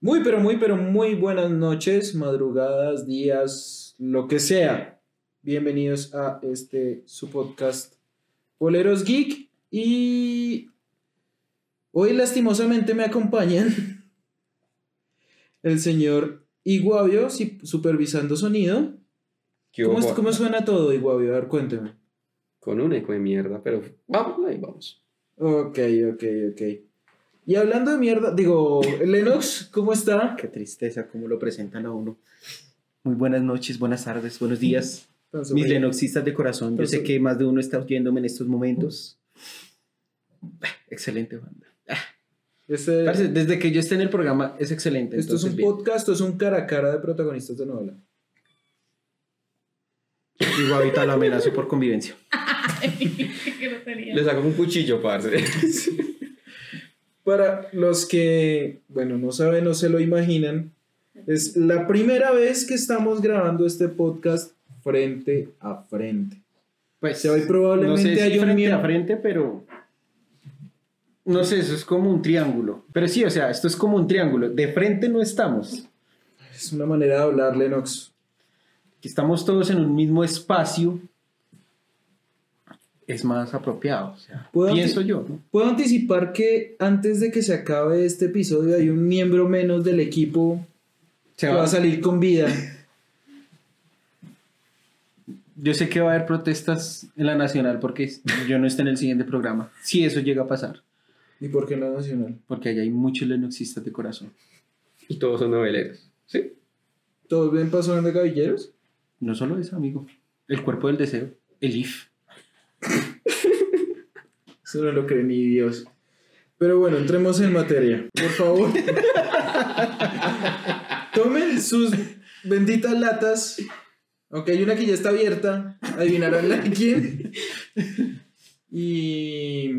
Muy, pero muy, pero muy buenas noches, madrugadas, días, lo que sea. Bienvenidos a este su podcast Boleros Geek. Y hoy lastimosamente me acompañan el señor Iguavio supervisando sonido. ¿Qué ¿Cómo, cómo suena todo, Iguavio? A ver, cuénteme. Con un eco de mierda, pero vamos, ahí vamos. Ok, ok, ok. Y hablando de mierda, digo, Lennox, ¿cómo está? Qué tristeza cómo lo presentan a uno. Muy buenas noches, buenas tardes, buenos días. Mis sonriente. lenoxistas de corazón. Yo sé que más de uno está oyéndome en estos momentos. Ah, Excelente banda. Este- Parce, desde que yo esté en el programa es excelente. Esto es entonces, un bien. podcast, esto es un cara a cara de protagonistas de novela. Y Guavita lo amenazo por convivencia. Qué grosería. Le saco un cuchillo, parce. Para los que, bueno, no saben o se lo imaginan, es la primera vez que estamos grabando este podcast frente a frente. Pues, O sea, hoy probablemente no sé si hay un frente a frente, pero... No sé, eso es como un triángulo. Pero sí, o sea, esto es como un triángulo. De frente no estamos. Es una manera de hablar, Lennox. que estamos todos en un mismo espacio, es más apropiado. O sea, ¿Puedo pienso yo, ¿no? Puedo anticipar que antes de que se acabe este episodio hay un miembro menos del equipo Se que va- va a salir con vida. Yo sé que va a haber protestas en la nacional porque yo no esté en el siguiente programa. Si eso llega a pasar, ¿Y por qué en la nacional? porque allá hay muchos lenoxistas de corazón. y todos son noveleros. ¿Sí? ¿Todos ven paso de cabilleros? No solo eso, amigo. El cuerpo del deseo, el IF. Eso no lo cree ni Dios. Pero bueno, entremos en materia. Por favor. Tomen sus benditas latas. Aunque hay una que ya está abierta. Adivinarán la de. Y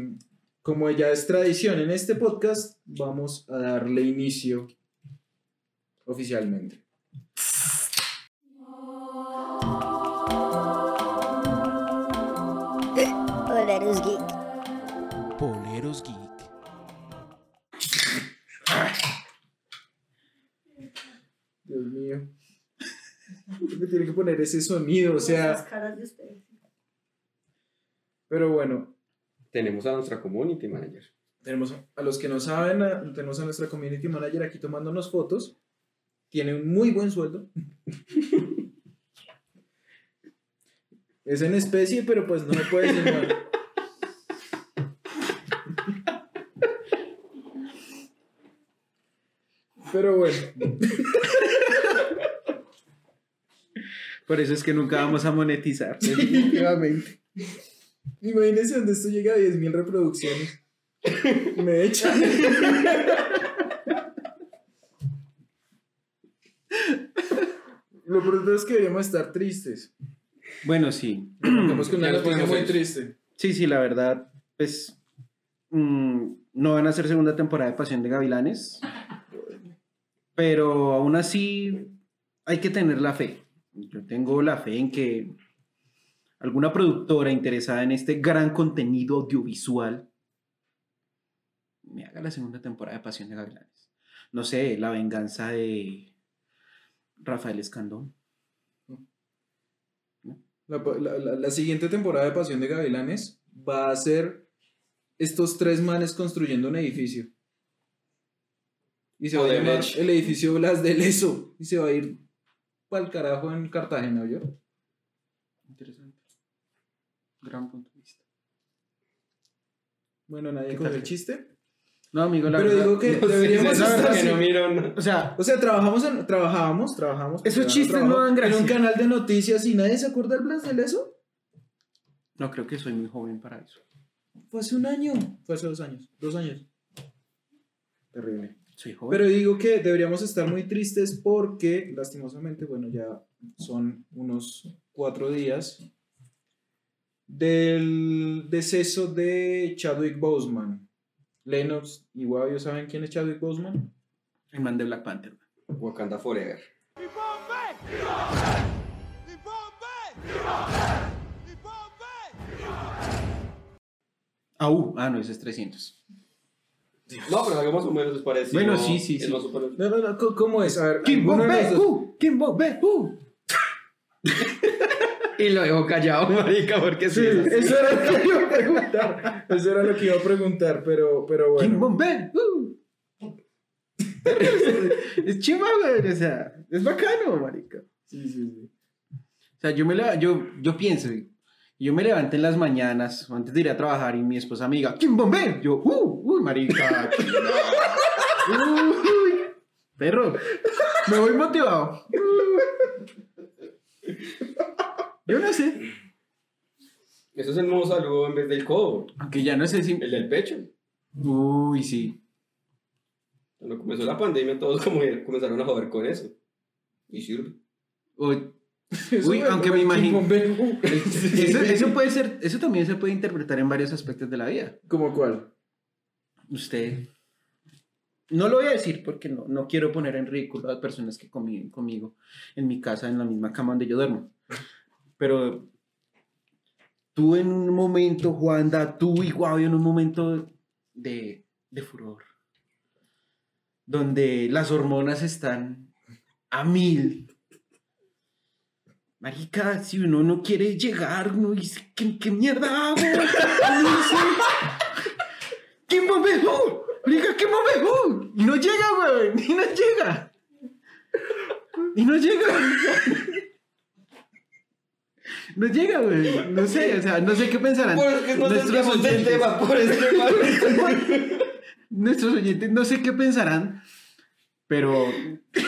como ya es tradición en este podcast, vamos a darle inicio oficialmente. Geek. Dios mío. ¿Por qué tiene que poner ese sonido? O sea, Esas caras de ustedes. pero bueno, Tenemos a nuestra community manager. Tenemos a los que no saben, a- tenemos a nuestra community manager aquí tomándonos fotos. Tiene un muy buen sueldo. es en especie, pero pues no me puede decir mal. Pero bueno, Por eso es que nunca vamos a monetizar. definitivamente. Imagínense donde esto llega a 10.000 reproducciones. Me echan. Lo pronto es que deberíamos estar tristes. Bueno, sí. Tenemos que una noticia muy triste. Sí, sí, la verdad, pues mm, no van a hacer segunda temporada de Pasión de Gavilanes, pero aún así hay que tener la fe. Yo tengo la fe en que alguna productora interesada en este gran contenido audiovisual me haga la segunda temporada de Pasión de Gavilanes. No sé, la venganza de Rafael Escandón. La, la- la- la siguiente temporada de Pasión de Gavilanes va a ser estos tres manes construyendo un edificio. Y se va a llamar el edificio Blas de Leso. Y se va a ir para el carajo en Cartagena, ¿yo? Interesante. Gran punto de vista. Bueno, nadie ¿Qué cogió tal? el chiste. No, amigo, la Pero verdad- digo que No deberíamos estar que no miro, no. O sea, O sea, trabajamos, en, trabajábamos, trabajamos. Esos chistes no dan gracia. En un canal de noticias y nadie se acuerda del Blas de Leso. no creo que soy muy joven para eso. Fue hace un año. Fue hace dos años. Dos años. Terrible. Soy joven. Pero digo que deberíamos estar muy tristes porque, lastimosamente, bueno, ya son unos cuatro días del deceso de Chadwick Boseman. Lennox y Guavio, ¿saben quién es Chadwick Boseman? el man de Black Panther. Wakanda Forever. Ah, uh, ah, no, ese es 300. No, pero algo más o menos es parecido. Bueno, sí, sí, es sí. más o menos- No, no, no, ¿cómo- ¿cómo es? A ver, Kimbo dos- Behu, Kimbo Behu. Y lo dejo callado, marica, porque Sí, sí. eso era lo que iba a preguntar. Eso era lo que iba a preguntar, pero, pero bueno. Kimbo Behu. Es chimba, güey. O sea, es bacano, marica. Sí, sí, sí. O sea, yo, me la, yo, yo pienso, yo me levanto en las mañanas antes de ir a trabajar y mi esposa me diga, ¿quién bombe? Yo, uh, uy, marica. uy, perro, me voy motivado. Yo no sé, Eso es el nuevo saludo en vez del codo. aunque ya no sé si... El del pecho. Uy, sí. Cuando comenzó la pandemia, todos como comenzaron a joder con eso. Y sirve. Uy, Eso Uy, aunque me imagino- eso, eso puede ser, eso también se puede interpretar en varios aspectos de la vida. ¿Cómo cuál? Usted. No lo voy a decir porque no, no quiero poner en ridículo a las personas que conviven conmigo en mi casa, en la misma cama donde yo duermo. Pero tú en un momento, Juanda, tú y Guavio en un momento de, de furor, donde las hormonas están a mil. Marica, si uno no quiere llegar, uno dice, ¿qué, mierda hago? ¿Qué momento? Marica, ¿qué momento? Y no llega, güey, y no llega. Y no llega. No llega, güey. No sé, o sea, no sé qué pensarán. Por que no Nuestros oyentes. tema, por este. Nuestros oyentes no sé qué pensarán, pero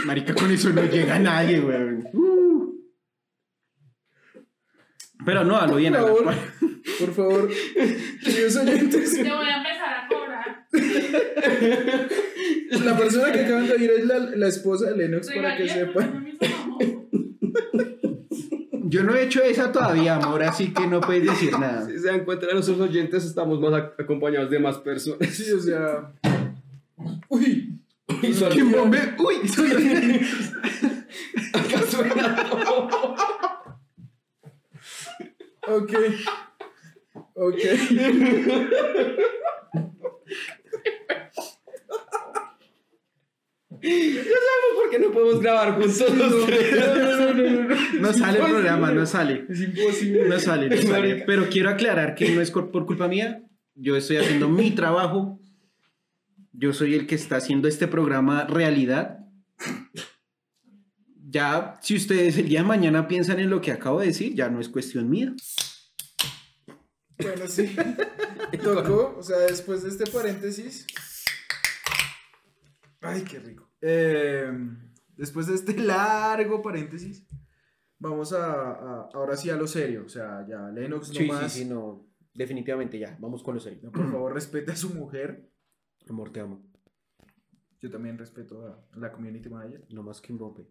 marica con eso no llega nadie, güey. Uh. Pero no, a lo bien. Por la- favor, por favor, queridos oyentes, Te voy a empezar a cobrar. la persona que acaban de oír es la, la esposa de Lennox para que sepan. Yo no he hecho esa todavía, amor, así que no puedes decir nada. Si se dan cuenta, nuestros oyentes estamos más ac- acompañados de más personas. Sí, o sea. Uy, ¿Quién bombe? Uy, soy acá suena ok. Ok. ¿Por qué no podemos grabar juntos los tres? No sale el programa, no sale. Es imposible. No sale, no sale. Pero quiero aclarar que no es por culpa mía. Yo estoy haciendo mi trabajo. Yo soy el que está haciendo este programa realidad. Ya, si ustedes el día de mañana piensan en lo que acabo de decir, ya no es cuestión mía. Bueno, sí. Tocó, o sea, después de este paréntesis. Ay, qué rico. Eh, después de este largo paréntesis, vamos a, a- ahora sí a lo serio. O sea, ya Lennox no más. no. Definitivamente ya. Vamos con lo serio. Por favor, respete a su mujer. Amor, te amo. Yo también respeto a la community manager. No más que un bombe.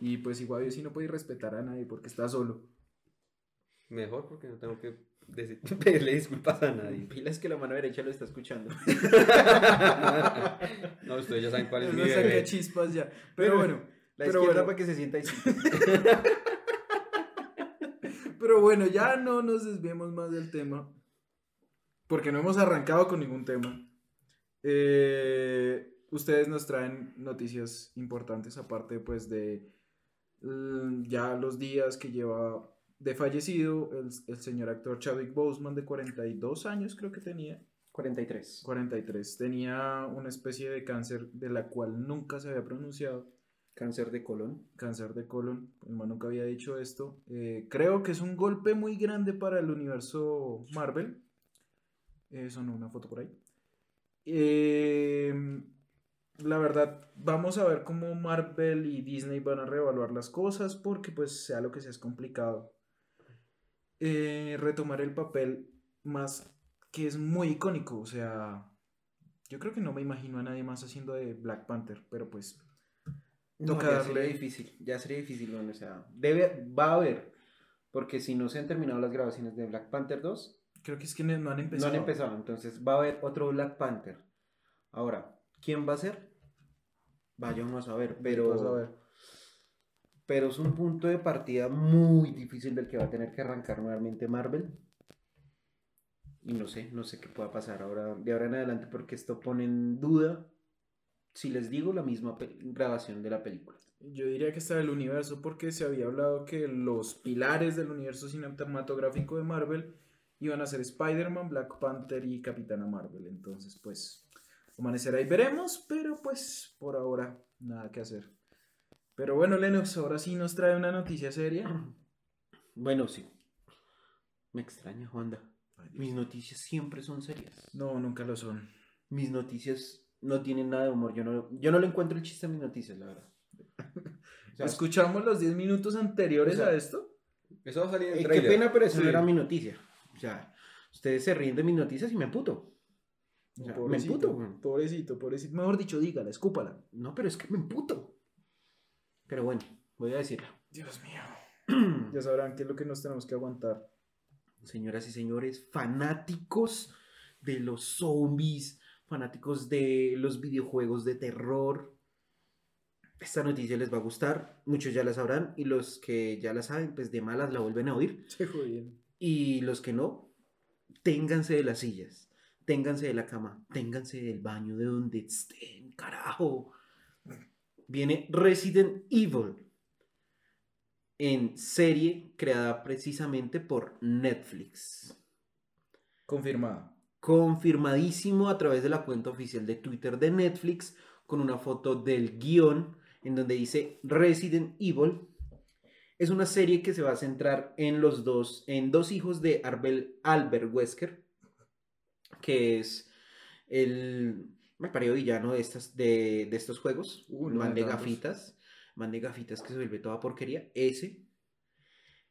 Y pues igual yo sí no puedo respetar a nadie porque está solo. Mejor porque no tengo que decir- pedirle disculpas a nadie. Pilas que la mano derecha lo está escuchando. No, ustedes ya saben cuál es mi No saca bebé. chispas ya. Pero bueno, La Pero izquierda bueno. para que se sienta ahí. pero bueno, ya no nos desviemos más del tema. Porque no hemos arrancado con ningún tema. Eh, ustedes nos traen noticias importantes, aparte pues de ya los días que lleva de fallecido el, el señor actor Chadwick Boseman de 42 años creo que tenía. 43. 43. Tenía una especie de cáncer de la cual nunca se había pronunciado. Cáncer de colon. Cáncer de colon. El man nunca había dicho esto. Eh, creo que es un golpe muy grande para el universo Marvel. Eh, sonó una foto por ahí. Eh, la verdad, vamos a ver cómo Marvel y Disney van a reevaluar las cosas porque pues sea lo que sea es complicado. Eh, retomar el papel más que es muy icónico, o sea, yo creo que no me imagino a nadie más haciendo de Black Panther, pero pues No, Toca ya darle- sería difícil, ya sería difícil, bueno, o sea, debe, va a haber, porque si no se han terminado las grabaciones de Black Panther 2, creo que es que no han no empezado. han empezado, entonces va a haber otro Black Panther. Ahora, ¿quién va a ser? Vayamos a ver, pero, Vas a ver. pero es un punto de partida muy difícil del que va a tener que arrancar nuevamente Marvel. y no sé, no sé qué pueda pasar ahora, de ahora en adelante, porque esto pone en duda, si les digo, la misma grabación de la película. Yo diría que está del universo porque se había hablado que los pilares del universo cinematográfico de Marvel iban a ser Spider-Man, Black Panther y Capitana Marvel. Entonces, pues, amanecerá y veremos, pero pues por ahora nada que hacer. Pero bueno, Lennox, ahora sí nos trae una noticia seria. Bueno, sí. Me extraña, Honda. Mis noticias siempre son serias. No, nunca lo son. Mis noticias no tienen nada de humor. Yo no, yo no le encuentro el chiste a mis noticias, la verdad. O sea, ¿Escuchamos los 10 minutos anteriores o sea, a esto? Eso va a salir en eh, qué pena, pero eso Sí. no era mi noticia. O sea, ustedes se ríen de mis noticias y me emputo. O sea, me emputo. pobrecito, pobrecito. Mejor dicho, dígala, escúpala. No, pero es que me emputo. Pero bueno, voy a decirla. Dios mío. Ya sabrán qué es lo que nos tenemos que aguantar. Señoras y señores, fanáticos de los zombies, fanáticos de los videojuegos de terror. Esta noticia les va a gustar, muchos ya la sabrán y los que ya la saben, pues de malas la vuelven a oír. Se jodieron. Y los que no, ténganse de las sillas, ténganse de la cama, ténganse del baño, de donde estén, carajo. Viene Resident Evil en serie creada precisamente por Netflix. Confirmado. Confirmadísimo a través de la cuenta oficial de Twitter de Netflix con una foto del guion en donde dice Resident Evil. Es una serie que se va a centrar en los dos, en dos hijos de Arbel, Albert Wesker, que es el me pareció villano de, estas, de, de estos juegos, Uh, man de gafitas, man de gafitas que se vuelve toda porquería, ese.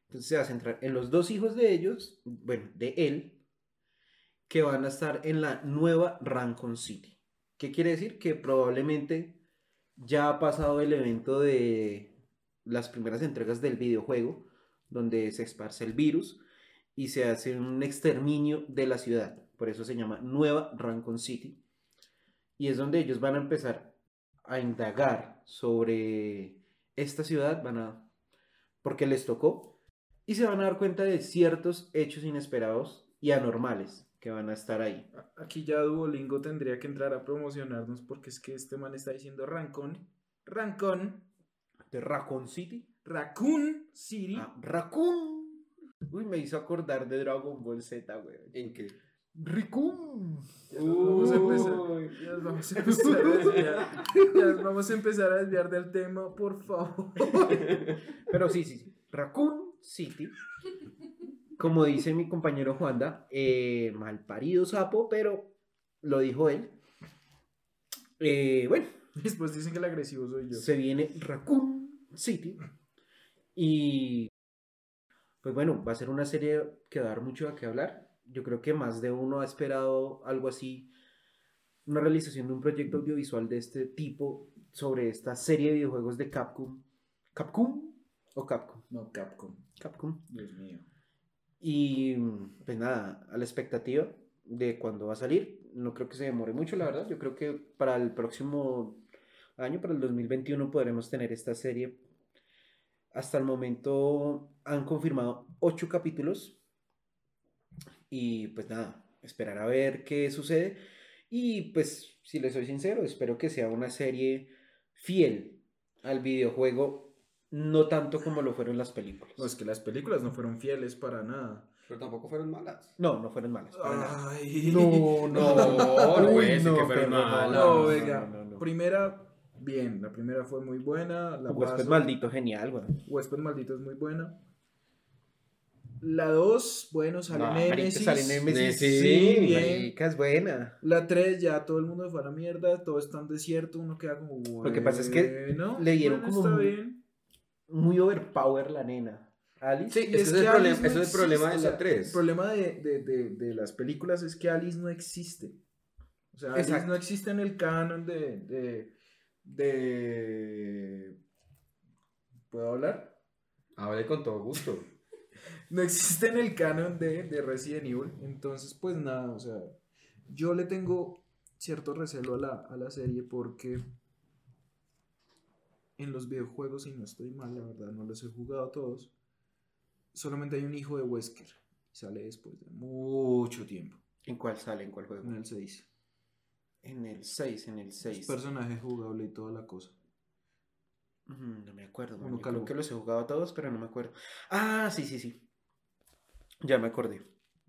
Entonces se va a centrar en los dos hijos de ellos, bueno, de él, que van a estar en la nueva Rancon City. ¿Qué quiere decir? Que probablemente ya ha pasado el evento de las primeras entregas del videojuego, donde se esparce el virus y se hace un exterminio de la ciudad. Por eso se llama Nueva Rancon City. Y es donde ellos van a empezar a indagar sobre esta ciudad, van a porque les tocó y se van a dar cuenta de ciertos hechos inesperados y anormales que van a estar ahí. Aquí ya Duolingo tendría que entrar a promocionarnos porque es que este man está diciendo Rancón. Rancón. De Raccoon City. Raccoon City. Ah, Raccoon. Uy, me hizo acordar de Dragon Ball Z, güey. ¿En qué? Raccoon. Ya nos vamos a empezar. Uy. Ya nos vamos a empezar a desviar. Ya nos vamos a empezar a desviar del tema, por favor. Pero sí, sí, sí. Raccoon City. Como dice mi compañero Juanda, eh, malparido sapo, pero lo dijo él. Eh, bueno, Después dicen que el agresivo soy yo. se viene Raccoon City. Y pues bueno, va a ser una serie que va a dar mucho a qué hablar. Yo creo que más de uno ha esperado algo así, una realización de un proyecto audiovisual de este tipo sobre esta serie de videojuegos de Capcom. ¿Capcom o Capcom? No, Capcom. Capcom. Dios mío. Y pues nada, a la expectativa de cuándo va a salir. No creo que se demore mucho, la verdad. Yo creo que para el próximo año, para el 2021, podremos tener esta serie. Hasta el momento han confirmado ocho capítulos. Y pues nada, esperar a ver qué sucede. Y pues, si les soy sincero, espero que sea una serie fiel al videojuego, no tanto como lo fueron las películas. No, es que las películas no fueron fieles para nada. Pero tampoco fueron malas. No, no fueron malas. Ay. No, no, No, no Uy, ser que fueron malas. No, no, venga. no, no, no. Primera, bien. La primera fue muy buena. La Huésped maldito, genial, güey. Huésped maldito es muy buena. La 2, bueno, sale No, Nemesis. sale Nemesis. Sí, Sí, bien. Marica, es buena. La 3, ya todo el mundo fue a la mierda. Todo está en desierto. Uno queda como. Lo que pasa es que bueno, le dieron bueno, como Está muy- bien. Muy overpower la nena. Alice. Sí, es, el, que problema, Alice no ese es el problema de la 3. El problema de, de- de- de las películas es que Alice no existe. O sea, Alice Exacto. no existe en el canon de, de, de- ¿Puedo hablar? Hable con todo gusto. No existe en el canon de, de Resident Evil. Entonces, pues nada, o sea, yo le tengo cierto recelo a la, a la serie porque en los videojuegos, y no estoy mal, la verdad, no los he jugado todos, solamente hay un hijo de Wesker. Y sale después de mucho tiempo. ¿En cuál sale? ¿En cuál juego? En el 6. En el 6, en el 6. Personaje jugable y toda la cosa. No me acuerdo. Yo creo que los he jugado a todos, pero no me acuerdo. Ah, sí, sí, sí. Ya me acordé.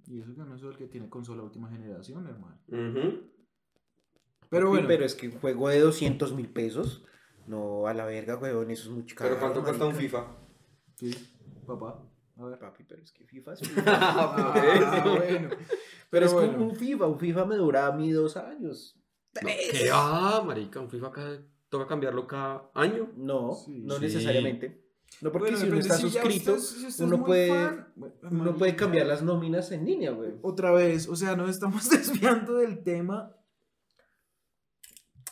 Y eso que no es el que tiene consola última generación, hermano. Pero bueno, Pero es que un juego de 200 mil pesos. No, a la verga, weón, eso es mucho caro. Pero ¿cuánto cuesta un. FIFA? sí, papá. A ver. Papi, pero es que FIFA es Ah, bueno. Pero Pero es bueno. como un FIFA. Un FIFA me dura a mí dos años. ¿Qué? Ah, marica, un FIFA cada- toca cambiarlo cada año. No, Sí. no Sí. necesariamente. No porque Bueno, si uno está si suscrito, usted- si usted es uno, puede, fan, uno puede cambiar las nóminas en línea, güey. Otra vez, o sea, nos estamos desviando del tema.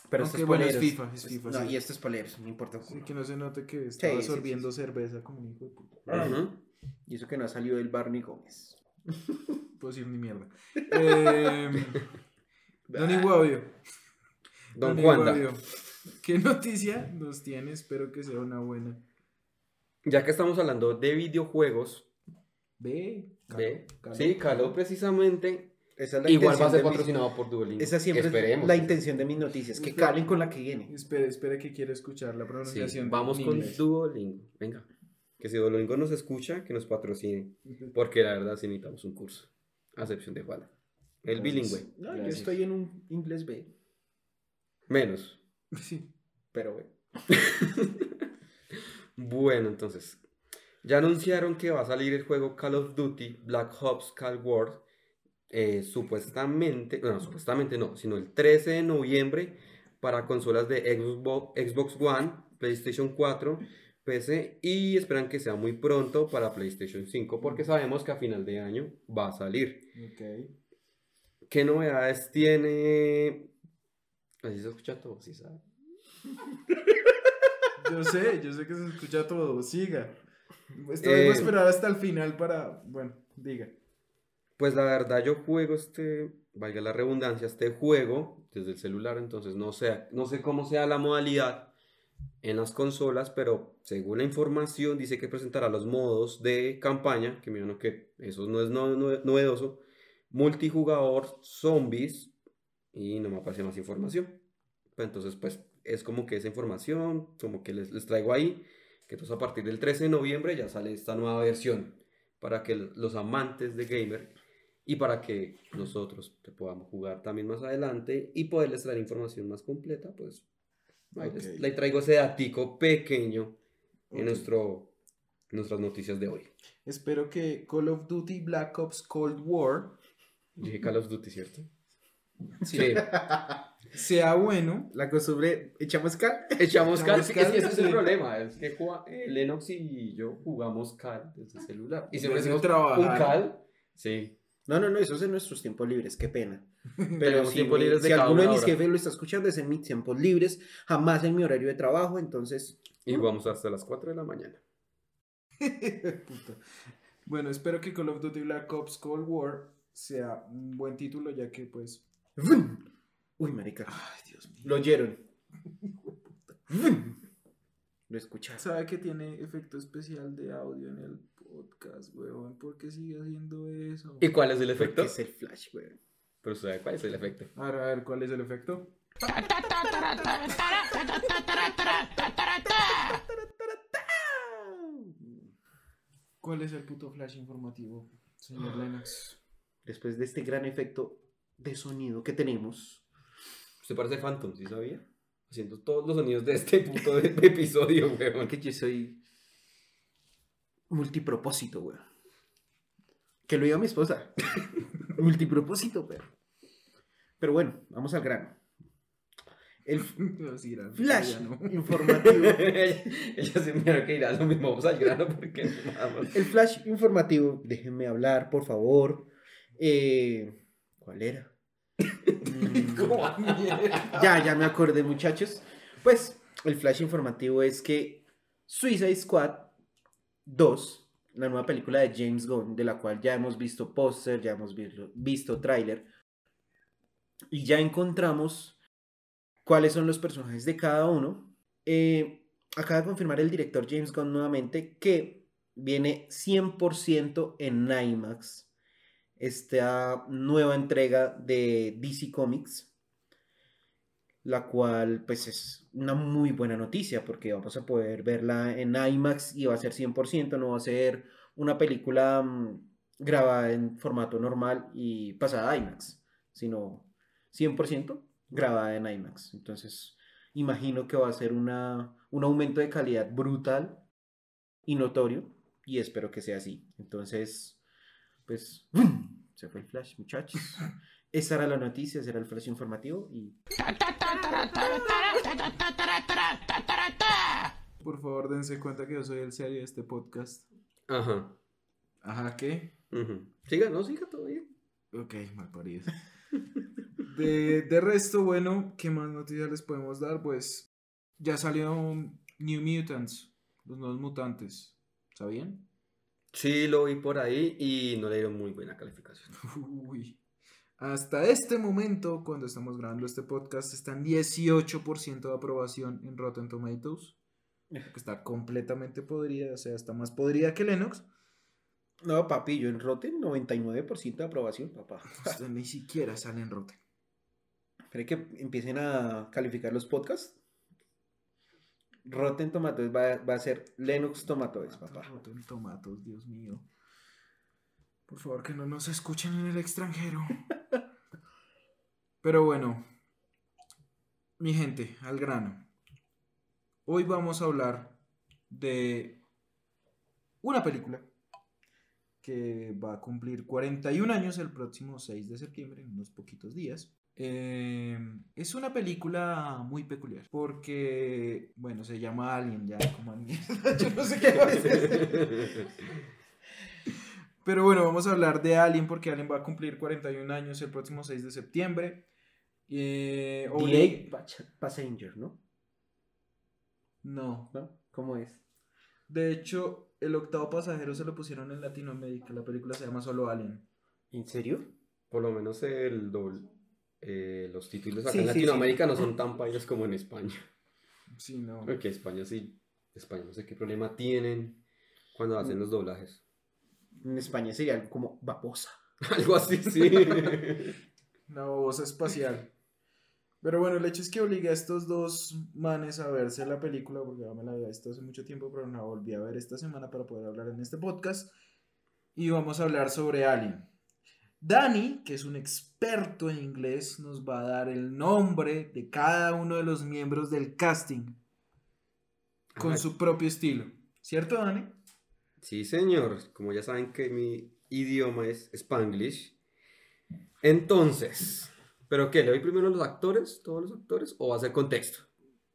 Pero Aunque esto es bueno, es. FIFA, es FIFA, No, sí. y esto es poleros, no importa. Sí, que no se note que estaba sí, sí, absorbiendo cerveza como un hijo de puta. Y eso que no ha salido del Barney Gómez. Puedo decir ni mierda. Eh, Don Iguavio. Don Juanda. ¿Qué noticia nos tiene? Espero que sea una buena. Ya que estamos hablando de videojuegos, Ve. ¿ve? Calo, Sí, Calo precisamente. Esa es la Igual va a ser patrocinado por Duolingo. Esa siempre Esperemos. es la intención de mis noticias, que calen con la que viene. Espere, espere que quiere escuchar la Sí, pronunciación. vamos en con inglés. Duolingo. Venga. Que si Duolingo nos escucha, que nos patrocine. Porque la verdad sí necesitamos un curso. A excepción de Juan. El bilingüe. No, yo estoy en un inglés B, Menos. Sí. pero bueno. Bueno, entonces. Ya anunciaron que va a salir el juego Call of Duty Black Ops Cold War. eh, supuestamente, no, supuestamente no, sino el 13 de noviembre para consolas de Xbox, Xbox One, PlayStation 4, PC y esperan que sea muy pronto para PlayStation 5 porque sabemos que a final de año va a salir. Ok. ¿Qué novedades tiene? Así se escucha todo, sí sabe. Yo sé, yo sé que se escucha todo. Siga. Esto Eh, esperar hasta el final para. Bueno, diga. Pues la verdad yo juego este, valga la redundancia, este juego desde el celular, entonces no sé, no sé cómo sea la modalidad en las consolas, pero según la información dice que presentará los modos de campaña, que imagino que eso no es no- no- novedoso, multijugador, zombies y no me aparece más información. Pues entonces pues es como que esa información, como que les, les traigo ahí, que entonces a partir del 13 de noviembre ya sale esta nueva versión para que los amantes de gamer y para que nosotros te podamos jugar también más adelante y poderles traer información más completa, pues ahí les, Ok. le traigo ese datico pequeño en Ok. nuestro, nuestras noticias de hoy. Espero que Call of Duty Black Ops Cold War Dije Call of Duty, ¿cierto? Sí. sea bueno. La costumbre, echamos cal. Echamos Cal, Echamos es que ese Cal, es el problema, es que Juan- eh, Lennox y yo jugamos Cal desde el celular. Y siempre trabajar. un Cal, sí. No, no, no, eso es en nuestros tiempos libres, qué pena. Pero si, tiempos mi- libres de si alguno de mis hora. jefes lo está escuchando, es en mis tiempos libres, jamás en mi horario de trabajo, entonces... Y vamos hasta las 4 de la mañana. Bueno, espero que Call of Duty Black Ops Cold War sea un buen título, ya que pues. Uy, marica, Ay, Dios mío. lo oyeron. Lo escucharon. ¿Sabe que tiene efecto especial de audio en el podcast, weón? ¿Por qué sigue haciendo eso? ¿Y cuál es el Porque efecto? es el flash, güey. Pero ¿sabe cuál es el efecto? A ver, a ver, ¿cuál es el efecto? ¿Cuál es el puto flash informativo, señor Lennox? Después de este gran efecto de sonido que tenemos, Usted parece Phantom, ¿sí sabía? Haciendo todos los sonidos de este puto de- episodio, weón. que yo soy multipropósito, güey. Que lo diga mi esposa. multipropósito, pero. Pero bueno, vamos al grano. El flash informativo. Ella se mira que irá lo mismo, vamos al grano porque más. El flash informativo, déjenme hablar, por favor. Eh, ¿Cuál era? Ya, ya me acordé, muchachos. Pues el flash informativo es que Suicide Squad 2, la nueva película de James Gunn, de la cual ya hemos visto póster, ya hemos visto, visto tráiler, y ya encontramos cuáles son los personajes de cada uno. Eh, acaba de confirmar el director James Gunn nuevamente que viene 100% en IMAX esta nueva entrega de DC Comics, la cual pues es una muy buena noticia porque vamos a poder verla en IMAX y va a ser 100%, no va a ser una película mm, grabada en formato normal y pasada a IMAX, sino 100% grabada en IMAX. Entonces, imagino que va a ser una, un aumento de calidad brutal y notorio y espero que sea así. Entonces, pues. se fue el flash, muchachos. Esa era la noticia, ese era el flash informativo y Por favor, dense cuenta que yo soy el serio de este podcast. Ajá. Ajá, ¿qué? ujú. Siga, no, siga todo bien. Ok, mal parido. De, de resto, bueno, ¿qué más noticias les podemos dar? Pues ya salió New Mutants, los nuevos mutantes. ¿Sabían? Sí, lo vi por ahí y no le dieron muy buena calificación. Uy. Hasta este momento, cuando estamos grabando este podcast, está en 18% de aprobación en Rotten Tomatoes. Que está completamente podrida, o sea, está más podrida que Lennox. No, papi, yo en Rotten 99% de aprobación, papá. Usted ni siquiera sale en Rotten. ¿Cree que empiecen a calificar los podcasts? Rotten Tomatoes va, va a ser Lennox Tomatoes, papá. Rotten Tomatoes, Dios mío. Por favor, que no nos escuchen en el extranjero. Pero bueno, mi gente, al grano. Hoy vamos a hablar de una película que va a cumplir 41 años el próximo 6 de septiembre, en unos poquitos días. Eh, es una película muy peculiar porque, bueno, se llama Alien, ya como yo no sé qué va a hacer. Pero bueno, vamos a hablar de Alien porque Alien va a cumplir 41 años el próximo 6 de septiembre. Eh, Pas- Passenger, ¿no? No. ¿No? ¿Cómo es? De hecho, el octavo pasajero se lo pusieron en Latinoamérica. La película se llama solo Alien. ¿En serio? Por lo menos el doble. Eh, los títulos acá Sí, en sí, Latinoamérica no son tan payas como en España. Sí, no. Porque España sí. España no sé qué problema tienen cuando hacen los doblajes. En España sería algo como babosa. Algo así, sí. Una babosa espacial. Pero bueno, el hecho es que obligué a estos dos manes a verse la película, porque ya me la había visto hace mucho tiempo, pero no la volví a ver esta semana para poder hablar en este podcast. Y vamos a hablar sobre Alien. Dani, que es un experto en inglés, nos va a dar el nombre de cada uno de los miembros del casting con Ajá. su propio estilo. ¿Cierto, Dani? Sí, señor. Como ya saben que mi idioma es Spanglish. Entonces, ¿pero qué? ¿Le doy primero los actores, todos los actores, o va a ser contexto?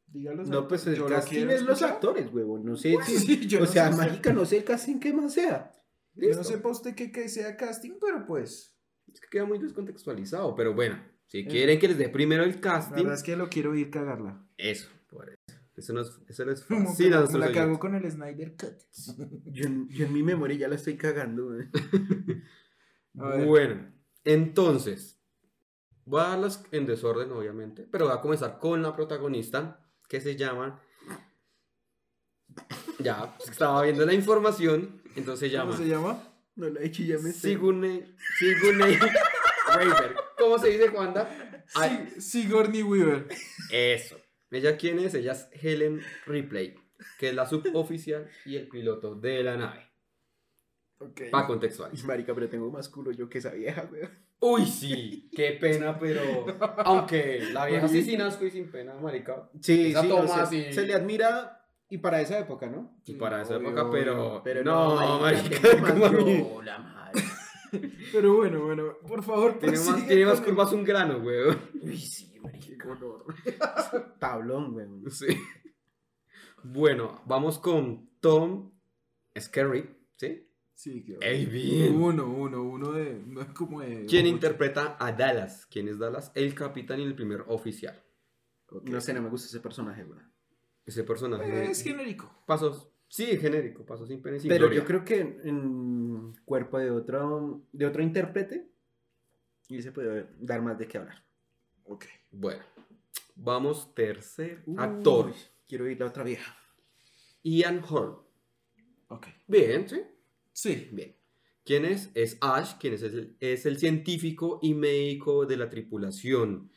Dígalos. No, pues el casting es los actores, huevón. No sé. Pues si- sí, yo o no sea, sé. marica, no sé el casting que más sea. Yo no sé para usted qué, qué sea casting, pero pues. Es que queda muy descontextualizado, pero bueno, si quieren que les dé primero el La casting, verdad es que lo quiero ir cagarla. eso, por eso. Eso, no es, eso no es Como fácil que a la- la cago con el Snyder Cut. Yo, en- yo en mi memoria ya la estoy cagando. Bueno, entonces, voy a darlas en desorden, obviamente, pero voy a comenzar con la protagonista, que se llama... Ya, pues, estaba viendo la información, entonces se llama... ¿Cómo se llama? No la he hecho ya me sé. Sigourney, Sigourney Weaver. ¿Cómo se dice, Wanda? Sí, Sigourney Weaver. eso. ¿Ella quién es? Ella es Helen Ripley, que es la suboficial y el piloto de la nave. Ok. Para contextualizar. Marica, pero tengo más culo yo que esa vieja, güey. Uy, sí, qué pena, pero. Aunque la vieja sí sin asco y sin pena, marica. Sí, Esa sí, toma así. se le admira y para esa época, ¿no? Y para esa Obvio, época, pero. obvio. Pero no, marica, como a la madre. Pero bueno, bueno, por favor, Tiene más, tiene más curvas un grano, weón. Uy, sí, marica. Tablón, güey. Sí. Bueno, vamos con Tom Skerritt, ¿sí? Sí, que ¡Ey, bien! Uno, uno, uno de. No es como de. ¿Quién ocho. interpreta a Dallas? ¿Quién es Dallas? El capitán y el primer oficial. No sé, no me gusta ese personaje, güey. Ese personaje. Es genérico. Pasos. Sí, genérico, pasos sin pena y sin Pero gloria. yo creo que en, cuerpo de otro, de otro intérprete, y se puede dar más de qué hablar. Ok. Bueno, vamos, tercer Uy, actor. Quiero ir la otra vieja. Ian Horn. Ok. Bien, ¿sí? Sí. Bien. ¿Quién es? Es Ash, quien es el, es el científico y médico de la tripulación.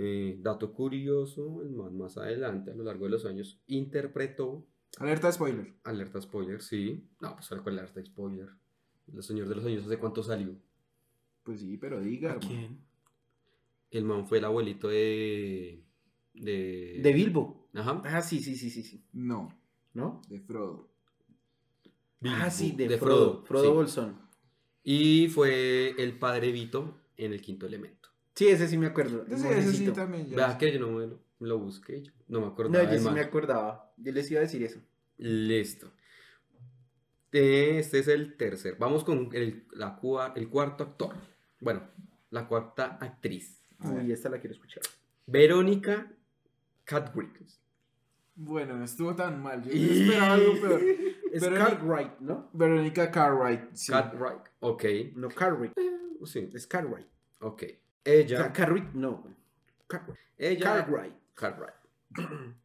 Eh, dato curioso, el man más adelante, a lo largo de los años, interpretó Alerta spoiler. Alerta spoiler, sí. No, pues ¿cuál alerta spoiler? El Señor de los Años, ¿hace cuánto salió? Pues sí, pero diga, ¿A hermano. quién? El man fue el abuelito de. De. De Bilbo. Ajá. Ah, sí, sí, sí, sí, sí. No, ¿No? de Frodo. ah, sí, de, de Frodo. Frodo, Frodo sí. Bolsón. Y fue el padre Vito en el quinto elemento. Sí, ese sí me acuerdo. el Ese, ese sí monjecito. también ya. Vea que yo no me lo, lo busqué, yo no me No, acordaba yo del sí man. me acordaba. Yo les iba a decir eso. Listo. Este es el tercer. Vamos con el, la cua- el cuarto actor. Bueno, la cuarta actriz. Uy, esta la quiero escuchar. Verónica Catwick. Bueno, no estuvo tan mal. Yo esperaba algo peor. Es Verónica- Cartwright, ¿no? Verónica Cartwright. Sí. Ok. No, Cartwright. Sí, Es Cartwright. ok. Ella. Cartwright, no. Cartwright. Ella. Cartwright. Cartwright.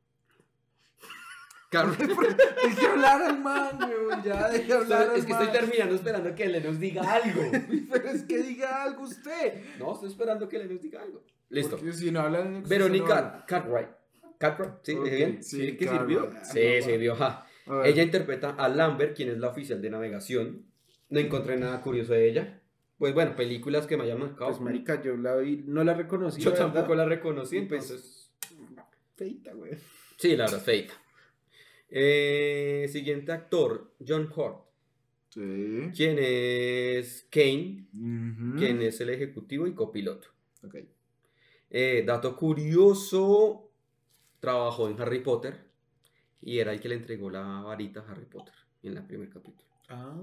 Cartwright. Deje hablar al man, weón. Ya, deje hablar al es que estoy terminando esperando que le nos diga algo. Pero es que diga algo usted. No, estoy esperando que le nos diga algo. Listo. Porque si no hablan. no hablan. Verónica Cartwright. Cartwright, ¿sí? Ok, ¿Dije bien? sí, ¿Sí? ¿Que Cartwright. sirvió? Ah, Sí, no, sirvió. ja. A ver. Ella interpreta a Lambert, quien es la oficial de navegación. No encontré nada curioso de ella. Pues bueno, películas que me hayan marcado. Pues, marica, yo la vi, no la reconocí. Yo tampoco la reconocí, entonces. Feita, güey. Sí, la verdad, feita. Eh, siguiente actor, John Hurt. Sí. Quien es Kane, Ujú. quien es el ejecutivo y copiloto. Ok. Eh, dato curioso, trabajó en Harry Potter y era el que le entregó la varita a Harry Potter en el primer capítulo. Ah.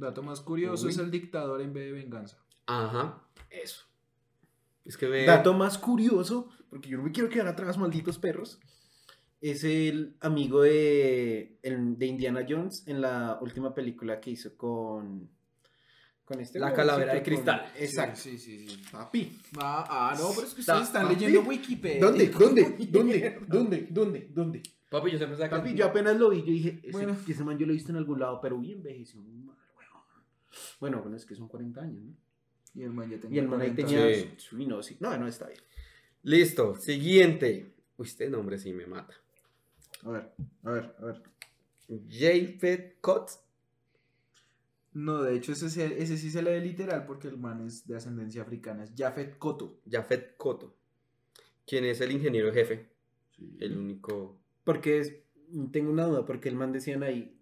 Dato más curioso Uy. es el dictador en vez de venganza. Ajá, eso. Es que ve... Dato más curioso, porque yo no me quiero quedar atrás, malditos perros. Es el amigo de, el- de Indiana Jones en la última película que hizo con. Con este. La calavera de con- cristal. Exacto. Sí, sí, sí. Papi. Ah, ah, no, pero es que ustedes están papi. leyendo Wikipedia. ¿Dónde? ¿Dónde? ¿Dónde? ¿Dónde? ¿Dónde? ¿Dónde? Papi, yo siempre. Papi, yo apenas lo vi, yo dije, ese, Bueno. ese man yo lo he visto en algún lado, pero bien envejeció muy mal, weón. Bueno, bueno, es que son 40 años, ¿no? Y el man ya tenía. Y el man ahí 40. tenía. Sí. Uy, no, sí. No, no, está bien. Listo, siguiente. Uy, este nombre sí me mata. A ver, a ver, a ver. Japhet Kot. No, de hecho, ese, se- ese sí se lee literal porque el man es de ascendencia africana. Es Jafet Koto. Jafet Koto. Quien es el ingeniero jefe. El único... Porque es, tengo una duda, porque el man decían ahí.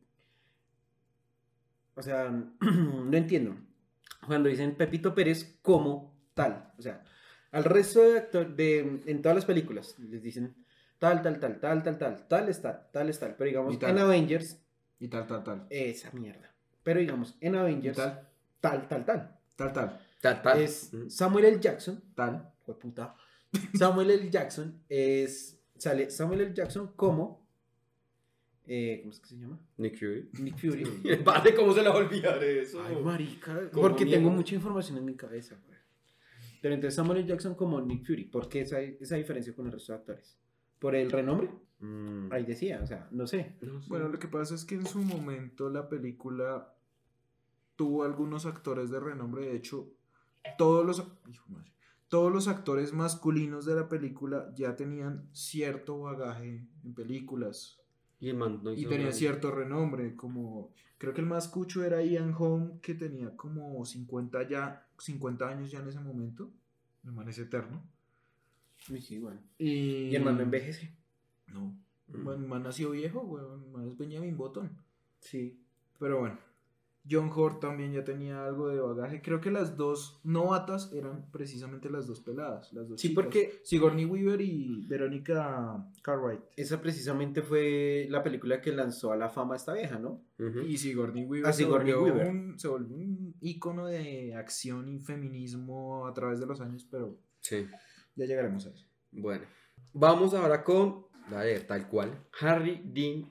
O sea, no entiendo. Cuando dicen Pepito Pérez como tal. O sea, al resto de actores, de, en todas las películas, les dicen tal, tal, tal, tal, tal, tal, tal es tal, tal es tal. Pero digamos, Y tal. en Avengers, Y tal, tal, tal. esa mierda. Pero digamos, en Avengers, tal, tal, tal, tal. tal, tal, Ta- ta- Es. Samuel L. Jackson. tal. puta. Samuel L. Jackson es. Sale Samuel L. Jackson como. eh, ¿Cómo es que se llama? Nick Fury. Nick Fury. Vale, ¿cómo se le va a olvidar eso? Ay, marica. Porque tengo mucha información en mi cabeza, güey. Pero entonces Samuel L. Jackson como Nick Fury. ¿Por qué esa, esa diferencia con el resto de actores? ¿Por el renombre? Mm. Ahí decía, o sea, no sé. No sé. Bueno, lo que pasa es que en su momento la película tuvo algunos actores de renombre. De hecho, todos los, hijo de madre, todos los actores masculinos de la película ya tenían cierto bagaje en películas. Y el man no Y tenía nada. cierto renombre, como creo que el más cucho era Ian Holm, que tenía como 50 ya, 50 años ya en ese momento. El man es eterno. Uy, sí, bueno. Y, Y el man no envejece. No. Mm. man, man nació viejo, weón. Man es Benjamin Button. Sí. Pero bueno. John Hurt también ya tenía algo de bagaje. Creo que las dos novatas eran precisamente las dos peladas. Las dos Sí, chicas. porque- Sigourney Weaver y Verónica Cartwright. Esa precisamente fue la película que lanzó a la fama a esta vieja, ¿no? Y Sigourney Weaver, se, volvió Weaver. Un, se volvió un ícono de acción y feminismo a través de los años, pero Sí. ya llegaremos a eso. Bueno. Vamos ahora con, a ver, tal cual, Harry Dean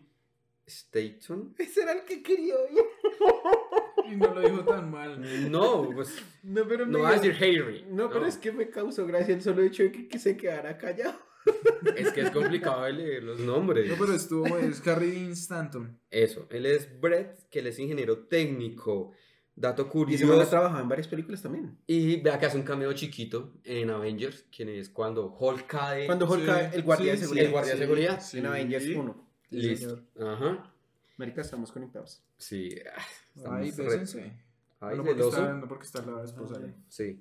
Stanton. Ese era el que quería oír. Y no lo dijo tan mal. No, pues No, pero no a decir Harry. No, pero es que me causó gracia el solo hecho de que, que se quedara callado. Es que es complicado de leer los nombres. No, pero estuvo, es Harry Dean Stanton. Eso, él es Brett, que él es ingeniero técnico. Dato Y ese man ha curioso. trabajado en varias películas también. Y vea que hace un cameo chiquito en Avengers, quien es cuando Hulk cae. Cuando Hulk Sí, cae, el guardia sí, de sí, seguridad. el guardia de seguridad. sí, En Avengers sí. 1. Sí, Listo. Ajá. Marica, estamos conectados. Sí. Ahí, estamos re- bésense. Ay, no, porque está, no porque está la esposa ahí. Sí.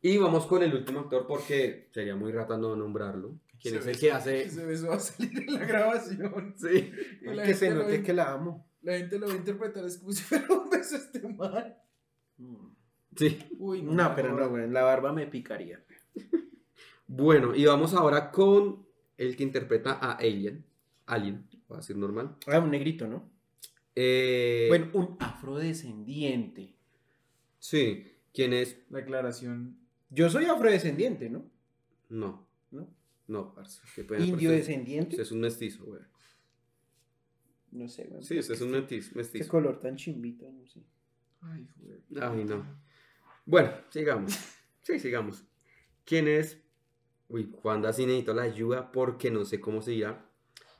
Y vamos con el último actor porque sería muy rata no nombrarlo. ¿Quién Se es el que hace? Ese beso va a salir en la grabación. Sí. Y la Que se note que la amo. La gente lo va a interpretar es como si fuera un beso este mal. Sí. Uy, No, pero no, güey. La barba me picaría. Bueno, y vamos ahora con el que interpreta a Alien. Alien, voy a decir normal. Ah, un negrito, ¿no? Eh, Bueno, un afrodescendiente. Sí. ¿Quién es? La aclaración. Yo soy afrodescendiente, ¿no? No. ¿No? No, parce. Qué Indio descendiente. usted es un mestizo, güey. No sé, güey. Sí, usted es un mestizo. Mestizo. color tan chimbito, no sé. Ay, güey. Ay, no. Bueno, sigamos. Sí, sigamos. ¿Quién es? Uy, Juan sí necesito la ayuda porque no sé cómo se dirá.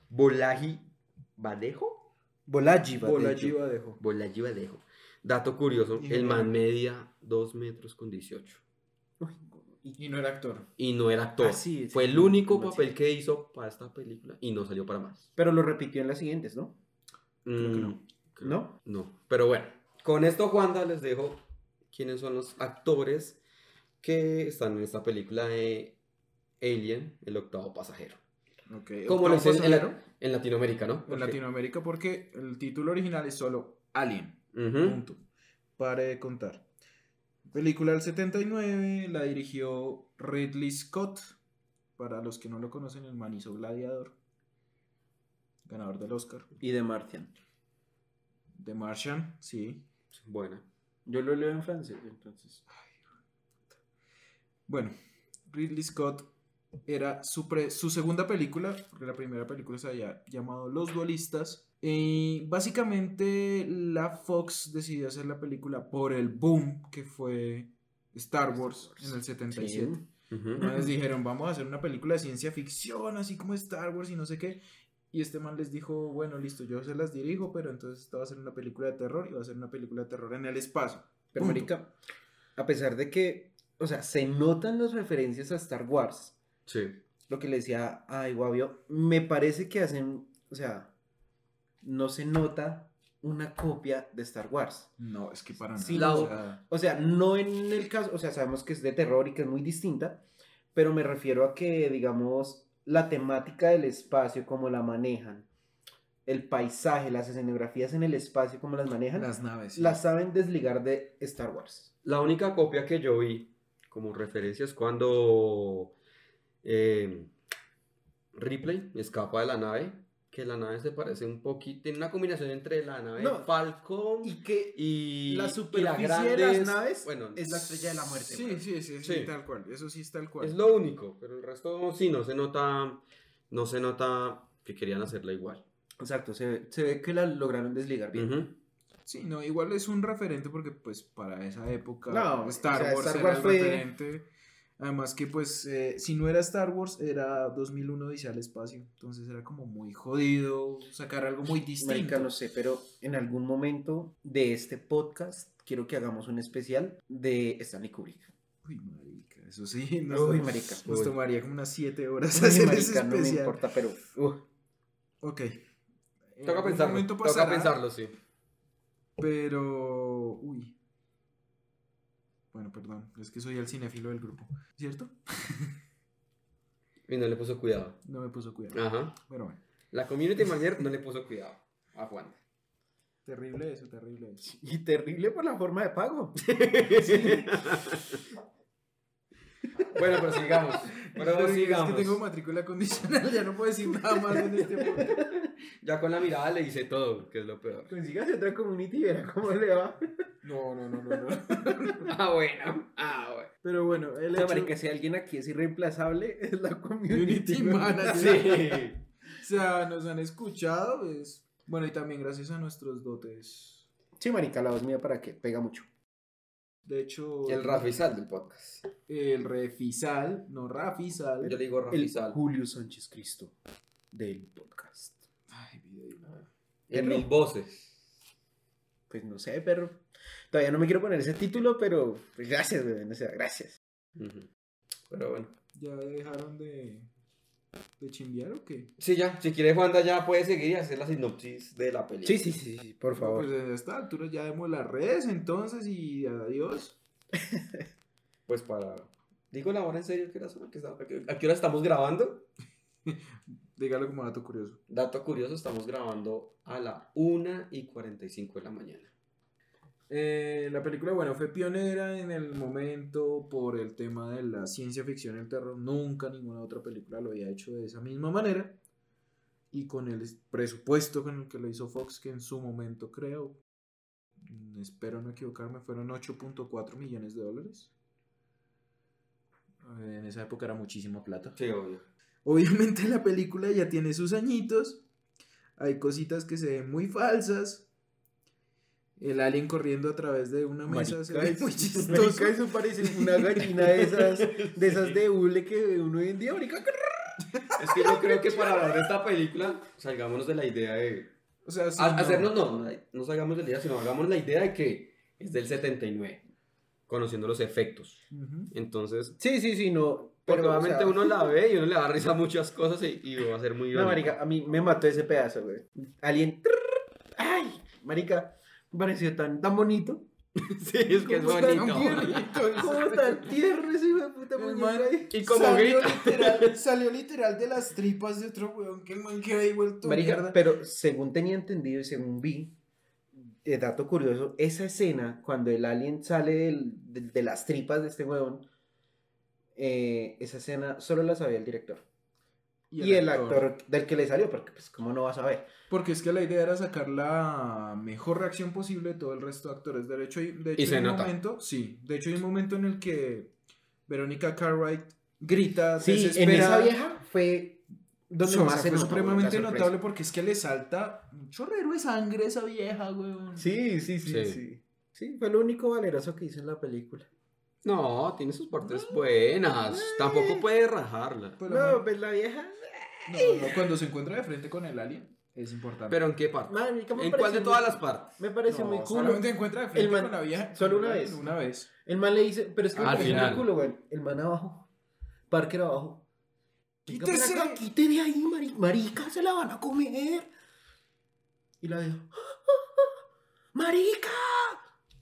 Bolaji Badejo. Bolaji, Bola de hecho. Giva dejo. Bolaji Badejo. Dato curioso, Y el man media 2 metros con 18. Uy, Y no era actor. Y no era actor. Ah, sí, sí, Fue el único papel que hizo para esta película y no salió para más. Pero lo repitió en las siguientes, ¿no? Creo que Mm, no. creo- ¿No? No. Pero bueno, con esto, Juanda, les dejo quiénes son los actores que están en esta película de Alien, el octavo pasajero. Ok. Como lo dicen en, en Latinoamérica, ¿no? en Latinoamérica porque el título original es solo Alien. Ujú. Punto. Pare de contar. Película del 79, la dirigió Ridley Scott. Para los que no lo conocen, el man hizo Gladiador. Ganador del Oscar. Y de Martian. The Martian, sí. Buena. Yo lo leo en francés, entonces. Bueno, Ridley Scott era su, pre- su segunda película, porque la primera película se había llamado Los Dualistas. Y básicamente la Fox decidió hacer la película por el boom que fue Star Wars en el 77. Ujú. Entonces dijeron, vamos a hacer una película de ciencia ficción, así como Star Wars y no sé qué. Y este man les dijo, bueno, listo, yo se las dirijo, pero entonces esta va a ser una película de terror y va a ser una película de terror en el espacio. Pero, marica, a pesar de que, o sea, se notan las referencias a Star Wars, Sí. lo que le decía a Iguavio, me parece que hacen, o sea, no se nota una copia de Star Wars. No, es que para nada. Sí, la- o sea, O sea, no en el caso, o sea, sabemos que es de terror y que es muy distinta, pero me refiero a que, digamos, la temática del espacio, como la manejan, el paisaje, las escenografías en el espacio, como las manejan, las naves. sí. las saben desligar de Star Wars. La única copia que yo vi como referencia es cuando eh, Ripley escapa de la nave, que la nave se parece un poquito, tiene una combinación entre la nave No, Falcon Y que y la y superficie la de grandes- las naves bueno, es la estrella de la muerte. Sí, güey. sí, sí, sí, Sí. tal cual. Eso sí es tal cual. es lo único, pero el resto sí no se nota, no se nota que querían hacerla igual. Exacto, se, ve- se ve que la lograron desligar bien. Sí, no, igual es un referente porque pues para esa época No, Star o sea, Wars Star era Wars el fue- referente. Además que pues eh, si no era Star Wars era 2001 Odisea al espacio. Entonces era como muy jodido sacar algo muy distinto. Marica, no sé, pero en algún momento de este podcast quiero que hagamos un especial de Stanley Kubrick. Uy, marica, eso sí. Nos, Uy, marica. nos Uy. tomaría como unas 7 horas Uy, hacer ese marica, no me especial. importa, pero... uh, Ok. Toca pensarlo, toca pensarlo, sí. Pero... Uy. Bueno, perdón. Es que soy el cinéfilo del grupo. ¿Cierto? Y no le puso cuidado. No me puso cuidado. Ajá. Pero bueno. La community manager no le puso cuidado a Juan. Terrible eso, terrible eso. y terrible por la forma de pago. Bueno, pero sigamos. Pero Es sigamos. que tengo matrícula condicional, ya no puedo decir nada más en este podcast. Ya con la mirada le hice todo, que es lo peor. Consígase otra community y verá cómo le va. No, no, no, no, no. Ah, bueno. Ah, bueno. Pero bueno, el O sea, hecho... marica, si alguien aquí es irreemplazable, es la community. Community manager. Sí. O sea, nos han escuchado, pues... Bueno, y también gracias a nuestros dotes. Sí, marica, la voz mía para que pega mucho. De hecho... El Rafizal del podcast. El Refisal, no Rafisal. Yo le digo El Rafizal. Julio Sánchez Cristo del podcast. Ay, vida y nada. En mil voces. pues no sé, pero todavía no me quiero poner ese título, pero pues, gracias, o sea, gracias. Pero bueno. ¿Ya dejaron de, de chimbear o qué? Sí, ya. Si quiere, Juanda ya puede seguir y hacer la sinopsis de la película. Sí, sí, sí, sí, por favor. Pues a esta altura ya vemos las redes entonces y adiós. Pues para. Digo la hora en serio, ¿qué hora son? ¿A qué está- a qué- ¿A qué hora estamos grabando? Dígalo como dato curioso. Dato curioso, estamos grabando a la 1 y 45 de la mañana. Eh, la película, bueno, fue pionera en el momento por el tema de la ciencia ficción y el terror. Nunca ninguna otra película lo había hecho de esa misma manera. Y con el presupuesto con el que lo hizo Fox, que en su momento creo, mm, espero no equivocarme, fueron 8.4 millones de dólares. Eh, En esa época era muchísima plata. Sí, obvio. Obviamente la película ya tiene sus añitos. Hay cositas que se ven muy falsas. El alien corriendo a través de una mesa se ve Marica, muy chistoso. marica, eso parece una gallina de esas, de esas de hule que uno hoy en día, marica. Es que yo creo que para hablar de esta película, salgámonos de la idea de. O sea, sí, a- no. Hacernos, no, no, salgamos de la idea, sino hagamos la idea de que es del 79, conociendo los efectos. Entonces, Sí, sí, sí, no. porque Pero, o obviamente sea, uno la ve y uno le da risa a muchas cosas y, y va a ser muy No, marica, a mí me mató ese pedazo, güey. Alien. Ay, marica, me pareció tan, tan bonito. Sí, es que es ¿Cómo está bonito. tan? ¿Cómo tan tierno ese hijo de puta El ahí? Y como salió grita. literal, salió literal de las tripas de otro weón que el man quedó ahí vuelto Marica, mierda. pero según tenía entendido y según vi, eh, dato curioso, esa escena cuando el alien sale del- de, de las tripas de este huevón, eh, esa escena solo la sabía el director. Y el, actor. del que le salió, porque pues cómo no vas a ver. Porque es que la idea era sacar la mejor reacción posible de todo el resto de actores. De hecho, hay, de hecho, Y se hay un momento, sí, de hecho hay un momento en el que Verónica Cartwright grita Sí, en desesperada. esa vieja fue donde O sea, más se fue notó, supremamente notable porque es que le salta un chorrero de sangre a esa vieja, weón. Sí, sí, sí, Sí. sí. Sí, fue lo único valeroso que hizo en la película. No, tiene sus partes buenas. Tampoco puede rajarla. Pues No, man- pues la vieja. no, no, cuando se encuentra de frente con el alien, es importante. ¿Pero en qué parte? marica, me ¿En cuál de todas muy- las partes? Me pareció No, muy cool. solamente encuentra de frente El man- con la vieja. solo una vez. Una vez. El man le dice, pero es que me Al pareció muy final. culo, güey. El man abajo. Parker abajo. ¡Quítese! quite de ahí, mari- marica, se la van a comer. Y la vieja. ¡Marica!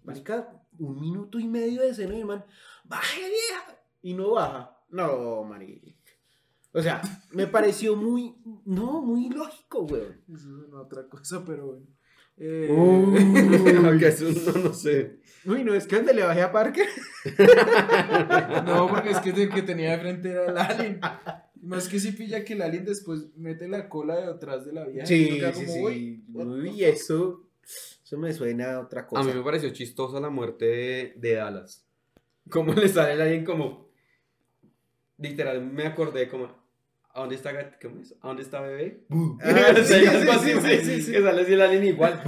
Marica, un minuto y medio de escena y el man, ¡baje, vieja! Y no baja. No, marica. O sea, me pareció muy, no, muy lógico, güey. Eso es otra cosa, pero bueno. Eh, que eso no, no sé. Uy, no, es que donde le bajé a Parker. No, porque es que el que tenía de frente era el alien. Más que si pilla que el alien después mete la cola de atrás de la vieja. y Sí, queda sí, como, sí. "Uy, what the Uy, fuck?". eso, eso me suena a otra cosa. A mí me pareció chistosa la muerte de, de Dallas. Cómo le sale el alien como... Literal, me acordé como... ¿A dónde está, gat- cómo es? ¿A dónde está bebé? Ah, O sea, sí, algo sí, así, sí, sí, sí, sí. Que sale así el alien igual.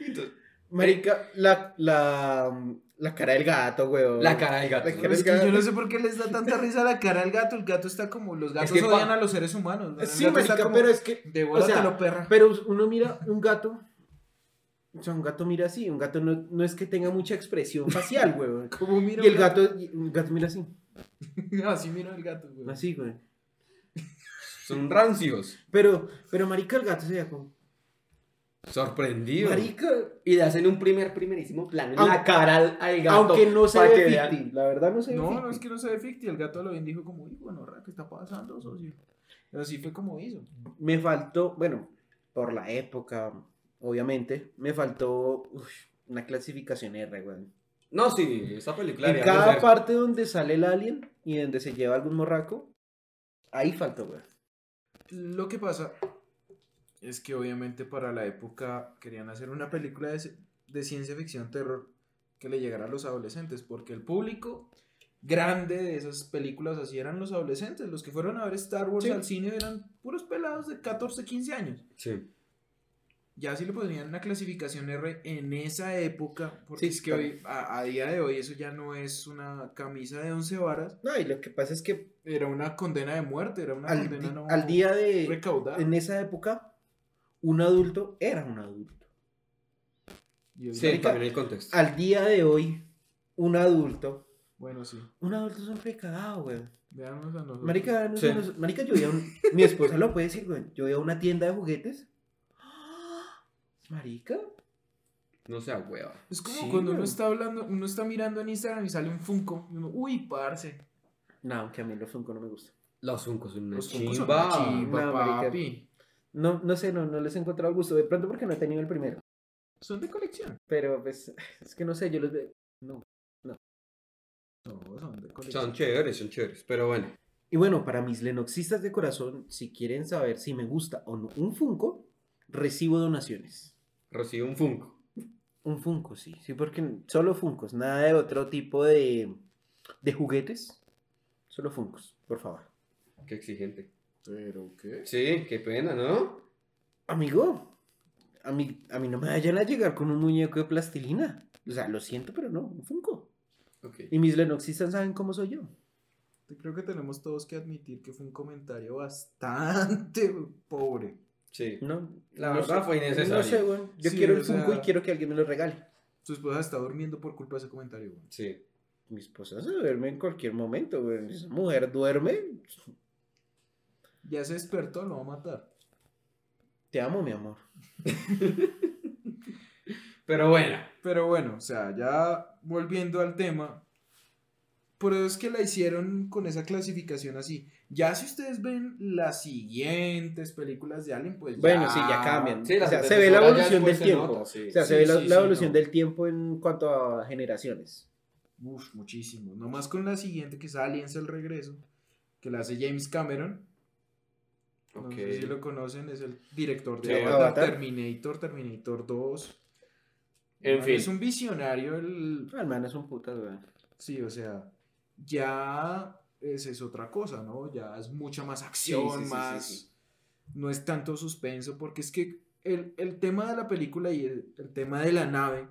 Entonces, Marica, la, la, la cara del gato, weón. la cara del gato. La Es gato. yo no sé por qué les da tanta risa la cara al gato. El gato está como. Los gatos que odian pa- a los seres humanos. Sí, gato está marica, como, pero es que, Devóratelo, o sea, perra. pero uno mira un gato, o sea, un gato mira así, un gato no, no es que tenga mucha expresión facial, weón. ¿Cómo mira Y el gato, y un gato mira así, Así mira el gato, güey. así, güey. Son rancios. Pero, pero marica, el gato se veía como, Sorprendido. marica, Y le hacen un primer, primerísimo plano en Aunque- la cara al, al gato. aunque no se ve ficti, la verdad no se ve No, ficti. no es que no se ve ficti. El gato lo bendijo como, uy, bueno, ¿qué está pasando, socio? Pero así fue como hizo. me faltó, bueno, por la época, obviamente, me faltó uf, una clasificación R, weón. No, sí, esa película En cada parte donde sale el alien y donde se lleva algún morraco, ahí faltó, weón. Lo que pasa es que obviamente para la época querían hacer una película de, de ciencia ficción terror que le llegara a los adolescentes, porque el público grande de esas películas así eran los adolescentes, los que fueron a ver Star Wars Sí. al cine eran puros pelados de 14, 15 años. Sí. Ya si le ponían una clasificación R en esa época, porque Sí, es que hoy, a, a día de hoy eso ya no es una camisa de 11 varas, No, y lo que pasa es que era una condena de muerte, era una al, condena no al día de, recaudada. en esa época, un adulto era un adulto. Y Sí, Marica, también el contexto. Al día de hoy, un adulto, Bueno, sí. un adulto es un recagado, güey. Veamos a nosotros. Marica, Sí. marica, yo a un, mi esposa lo puede decir, güey. Yo a una tienda de juguetes. Marica, No sea hueva. Es como Sí, cuando uno está hablando, uno está mirando en Instagram y sale un Funko. Y uno, uy, parce. no, aunque a mí los Funko no me gustan. Los Funkos son una Los Funko son chimba. una chimba, No, papi. No, no sé, no, no les he encontrado el gusto. De pronto porque no he tenido el primero. Son de colección. Pero pues, es que no sé, yo los veo. No. No, son de colección. Son chéveres, son chéveres. Pero bueno. Y bueno, para mis lenoxistas de corazón, si quieren saber si me gusta o no un Funko, recibo donaciones. Recibe un Funko. Un Funko, sí. Sí, porque solo Funkos, nada de otro tipo de, de juguetes. Solo Funkos, por favor. Qué exigente. ¿Pero qué? Sí, qué pena, ¿no? Amigo, a mí, a mí no me vayan a llegar con un muñeco de plastilina. O sea, lo siento, pero no, un Funko. Ok. Y mis lenoxistas saben cómo soy yo. Creo que tenemos todos que admitir que fue un comentario bastante pobre. Sí. No, La no verdad sé, fue innecesario. No sé, güey. Yo Sí, quiero el Funko sea- y quiero que alguien me lo regale. Su esposa está durmiendo por culpa de ese comentario. güey. Sí. Mi esposa se duerme en cualquier momento, güey. Esa mujer duerme. Ya se despertó, lo va a matar. Te amo, mi amor. Pero bueno. Pero bueno, o sea, ya volviendo al tema, por eso es que la hicieron con esa clasificación así. Ya si ustedes ven las siguientes películas de Alien, pues Bueno, ya... sí, ya cambian. Sí, o sea, se ve la evolución del tiempo. nota, sí. O sea, Sí, se ve la, sí, la sí, evolución no. del tiempo en cuanto a generaciones. Uf, muchísimo. Nomás con la siguiente, que es Aliens el regreso, que la hace James Cameron. No Ok. sé si lo conocen, es el director de Sí, Avatar, Avatar. Terminator, Terminator 2. En Man, fin. Es un visionario el, El man es un puta, güey. Sí, o sea, ya esa es otra cosa, ¿no? Ya es mucha más acción, Sí, sí, más... sí. No es tanto suspenso, porque es que el, el tema de la película y el, el tema de la nave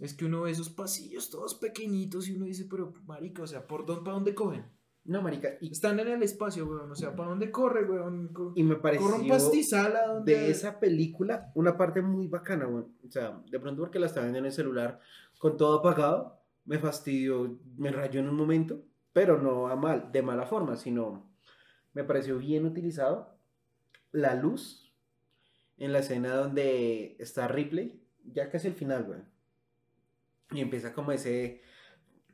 es que uno ve esos pasillos todos pequeñitos y uno dice, pero marica, o sea, ¿por dónde, para dónde cogen? No, marica. Y, Están en el espacio, weón, o sea, ¿para dónde corre, weón? Y me pareció Corre un pastizal a donde... de esa película una parte muy bacana, güey. O sea, de pronto porque la estaba viendo en el celular con todo apagado, me fastidió, me rayó en un momento, pero no a mal, de mala forma, sino me pareció bien utilizado la luz en la escena donde está Ripley, ya casi el final, güey. Y empieza como ese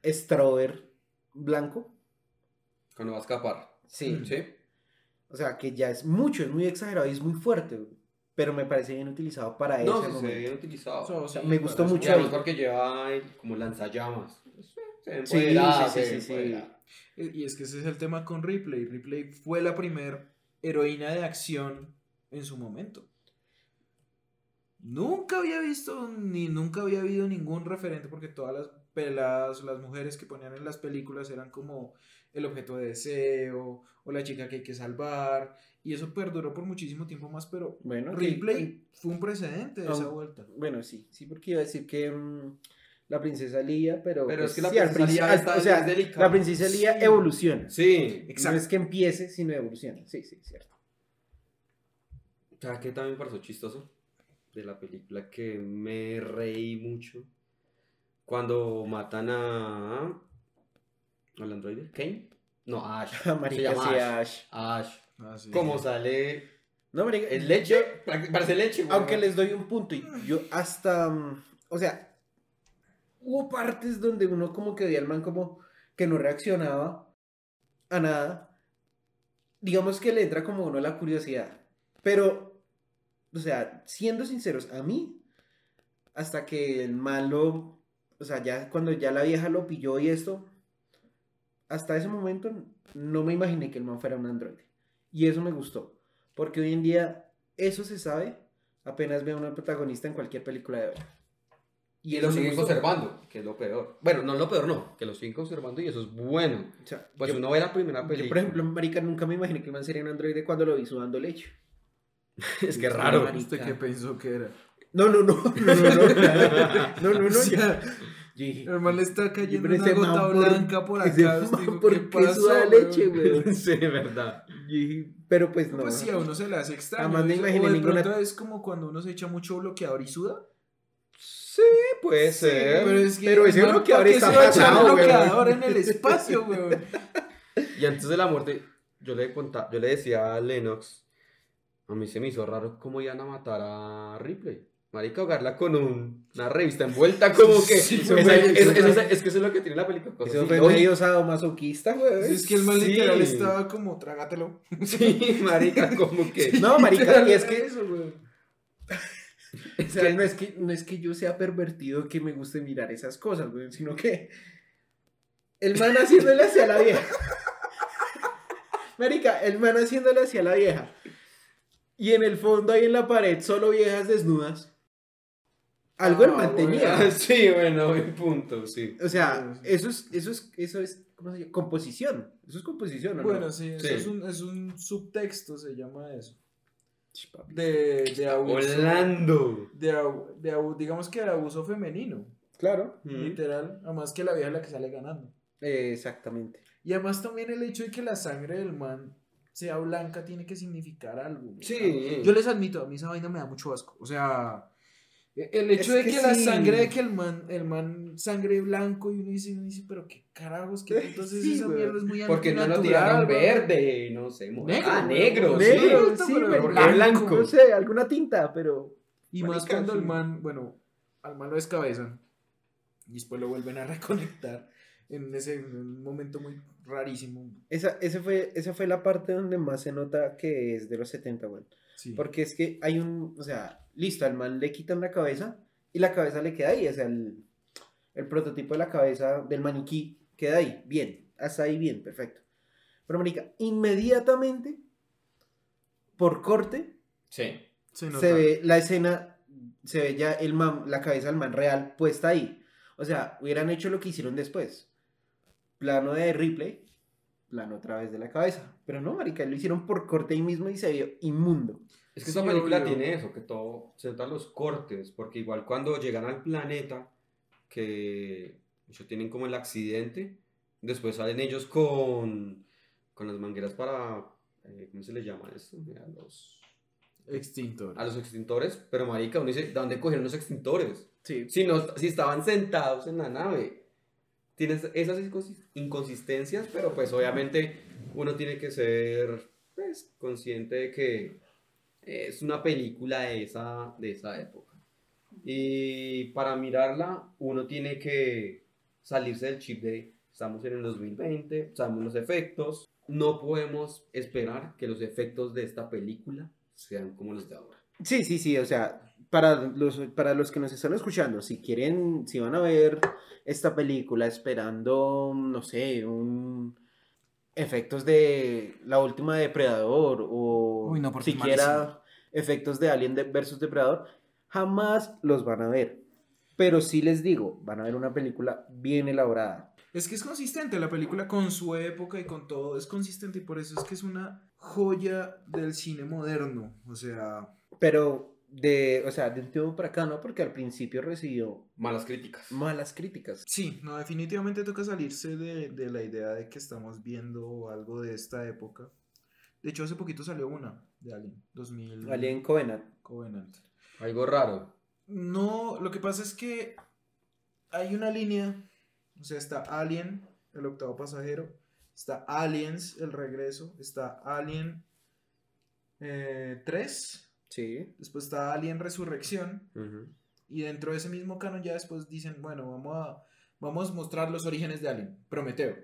strober blanco. Cuando va a escapar. Sí. ¿Sí? O sea, que ya es mucho, es muy exagerado y es muy fuerte, güey. Pero me parece bien utilizado para No, ese sí, se momento. bien utilizado. O sea, O sea, sí, me gustó mucho además porque lleva ahí como lanzallamas. Se ve Sí, sí, sí, se sí. Eh, Y es que ese es el tema con Ripley. Ripley fue la primer heroína de acción en su momento. Nunca había visto ni nunca había habido ningún referente porque todas las peladas, las mujeres que ponían en las películas eran como el objeto de deseo o la chica que hay que salvar y eso perduró por muchísimo tiempo más, pero Bueno, que- Ripley fue un precedente de esa Ah, vuelta. Bueno, sí, sí, porque iba a decir que mm, la princesa Lía, pero. Pero pues, es que la sí, princesa está- O sea, es delicada. la princesa Lía Sí. evoluciona. Sí. Exacto. No es que empiece, sino evoluciona. Sí, sí, cierto. ¿Sabes qué también me pareció chistoso? De la película que me reí mucho. Cuando matan a. ¿Al androide? ¿Kane? No, Ash. Se Marica, llama sí, Ash. Ash. Ash. Ah, sí. Como sale. No, marica, ¿Es leche? Parece leche, güey. Aunque les doy un punto, y yo hasta, mm, o sea, hubo partes donde uno como que veía al man como que no reaccionaba a nada. Digamos que le entra como uno la curiosidad. Pero, o sea, siendo sinceros, a mí, hasta que el malo, o sea, ya cuando ya la vieja lo pilló y esto, hasta ese momento no me imaginé que el man fuera un androide. Y eso me gustó, porque hoy en día eso se sabe apenas ve a una protagonista en cualquier película de hoy. Y, lo siguen conservando, que es lo peor. Bueno, no lo peor, no, que lo siguen conservando y eso es bueno. Pues yo, uno ve la primera película. Por ejemplo, Marica, nunca me imaginé que me sería un androide cuando lo vi sudando leche. es que raro. ¿Viste qué pensó que era? No, no, no, no, no, no, ya, no, no, no, Normal está cayendo una gota blanca por, por acá. ¿Por suda leche, güey? sí, verdad pero pues no. Pues sí, a uno se le hace extraño. Me eso, imaginé o de ninguna- pronto es como cuando uno se echa mucho bloqueador y suda. Sí, puede ser. Pero es que. Pero ese bloqueador ¿para qué está se va a echar pasado, bloqueador en el espacio, weón. Y antes de la muerte, yo le contaba, yo le decía a Lennox, a mí se me hizo raro cómo iban a matar a Ripley. Marica, ahogarla con un- una revista envuelta, como que. Sí, fue- es, eso es- fue- es- es que eso es lo que tiene la película. Eso fue medio sadomasoquista, güey. Es que el man Sí. literal estaba como, trágatelo. Sí, marica, como que. No, marica, y es que, Eso, weón. o sea, no es que no es que yo sea pervertido que me guste mirar esas cosas, güey, sino que el man haciéndole hacia la vieja. Marica, el man haciéndole hacia la vieja. Y en el fondo ahí en la pared solo viejas desnudas. Algo el Ah, man tenía. Ah, sí, bueno, buen punto, sí. O sea, eso es, eso es, eso es, ¿cómo se llama? Composición. Eso es composición, ¿o no? Bueno, sí, eso Sí. Es, un, es un subtexto, se llama eso. De, de abuso. Orlando. De, abu- de abu- digamos que de abuso femenino. Claro. Literal. Además que la vieja es la que sale ganando. Eh, exactamente. Y además también el hecho de que la sangre del man sea blanca tiene que significar algo. Sí. Yo les admito, a mí esa vaina me da mucho asco. O sea, el hecho Es de que que, la sí. sangre de que el man, el man sangre blanco y uno dice, uno dice, pero qué carajos, que entonces Sí, esa mierda es muy Porque no lo tiraron verde, no sé, Negro, Ah, negro, Negro, sí. Negro, sí, pero pero ¿por qué blanco? No sé, alguna tinta, pero. Y más Marica, cuando el man, bueno, al man lo descabezan y después lo vuelven a reconectar en ese momento muy rarísimo. Esa, ese fue, esa fue la parte donde más se nota que es de los 70, güey. Sí. Porque es que hay un. O sea, listo, al man le quitan la cabeza y la cabeza le queda ahí. O sea, el, el prototipo de la cabeza del maniquí queda ahí. Bien, hasta ahí bien, perfecto. Pero, marica, inmediatamente, por corte, Sí. Se nota. se ve la escena, se ve ya el man, la cabeza del man real puesta ahí. O sea, hubieran hecho lo que hicieron después. Plano de Ripley, plano otra vez de la cabeza. Pero no, marica, lo hicieron por corte ahí mismo y se vio inmundo. Es que Sí, esta película obvio. tiene eso, que todo se notan los cortes, porque igual cuando llegan al planeta, que ellos tienen como el accidente, después salen ellos con, con las mangueras para, eh, ¿cómo se les llama esto? A los, Extintor. a los extintores, pero marica, uno dice, ¿de dónde cogieron los extintores? Sí. Si, no, si estaban sentados en la nave. Tienes esas inconsis- inconsistencias, pero pues obviamente uno tiene que ser pues, consciente de que es una película de esa, de esa época. Y para mirarla uno tiene que salirse del chip de estamos en el 2020, sabemos los efectos, no podemos esperar que los efectos de esta película sean como los de ahora. Sí, sí, sí, o sea, para los, para los que nos están escuchando, si quieren, si van a ver esta película esperando, no sé, un efectos de la última Depredador o Uy, no, siquiera efectos de Alien versus Depredador, jamás los van a ver. Pero sí les digo, van a ver una película bien elaborada. Es que es consistente la película con su época y con todo. Es consistente y por eso es que es una joya del cine moderno. O sea, Pero de, o sea, de un tiempo para acá, ¿no? Porque al principio recibió Malas críticas. malas críticas. sí, no, definitivamente toca salirse de, de la idea de que estamos viendo algo de esta época. De hecho, hace poquito salió una de Alien, 2000. Alien Covenant. Covenant. Algo raro. No, lo que pasa es que hay una línea, o sea, está Alien, el octavo pasajero, está Aliens, el regreso, está Alien eh, 3, Sí. después está Alien Resurrección, Ujú. y dentro de ese mismo canon ya después dicen, bueno, vamos a, vamos a mostrar los orígenes de Alien, Prometeo.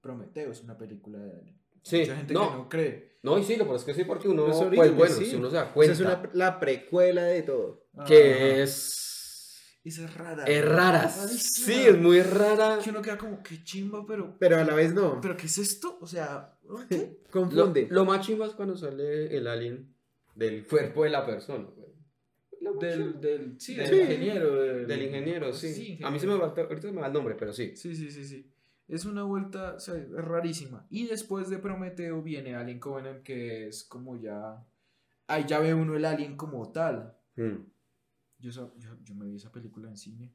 Prometeo es una película de Alien. Sí, Mucha gente no. que no cree. No, y sí, lo pero es que sí, porque uno, pues orígenes, bueno, sí. si uno se da Esa cuenta es una- la precuela de todo. que Ajá. es... Esa es rara. Es rara. Sí, es muy rara. Que uno queda como, qué chimba, pero... Pero a la vez no. ¿Pero qué es esto? O sea, ¿qué? Lo, Confunde. lo más chimba es cuando sale el alien del cuerpo de la persona. Del, del, sí, Del- ingeniero. Del, Del ingeniero, sí. ingeniero. A mí se me va, ahorita se me va el nombre, pero sí. Sí, sí, sí, sí. Es una vuelta, o sea, rarísima. Y después de Prometeo viene Alien Covenant, que es como ya... Ahí ya ve uno el alien como tal. Mm. Yo, yo, yo me vi esa película en cine.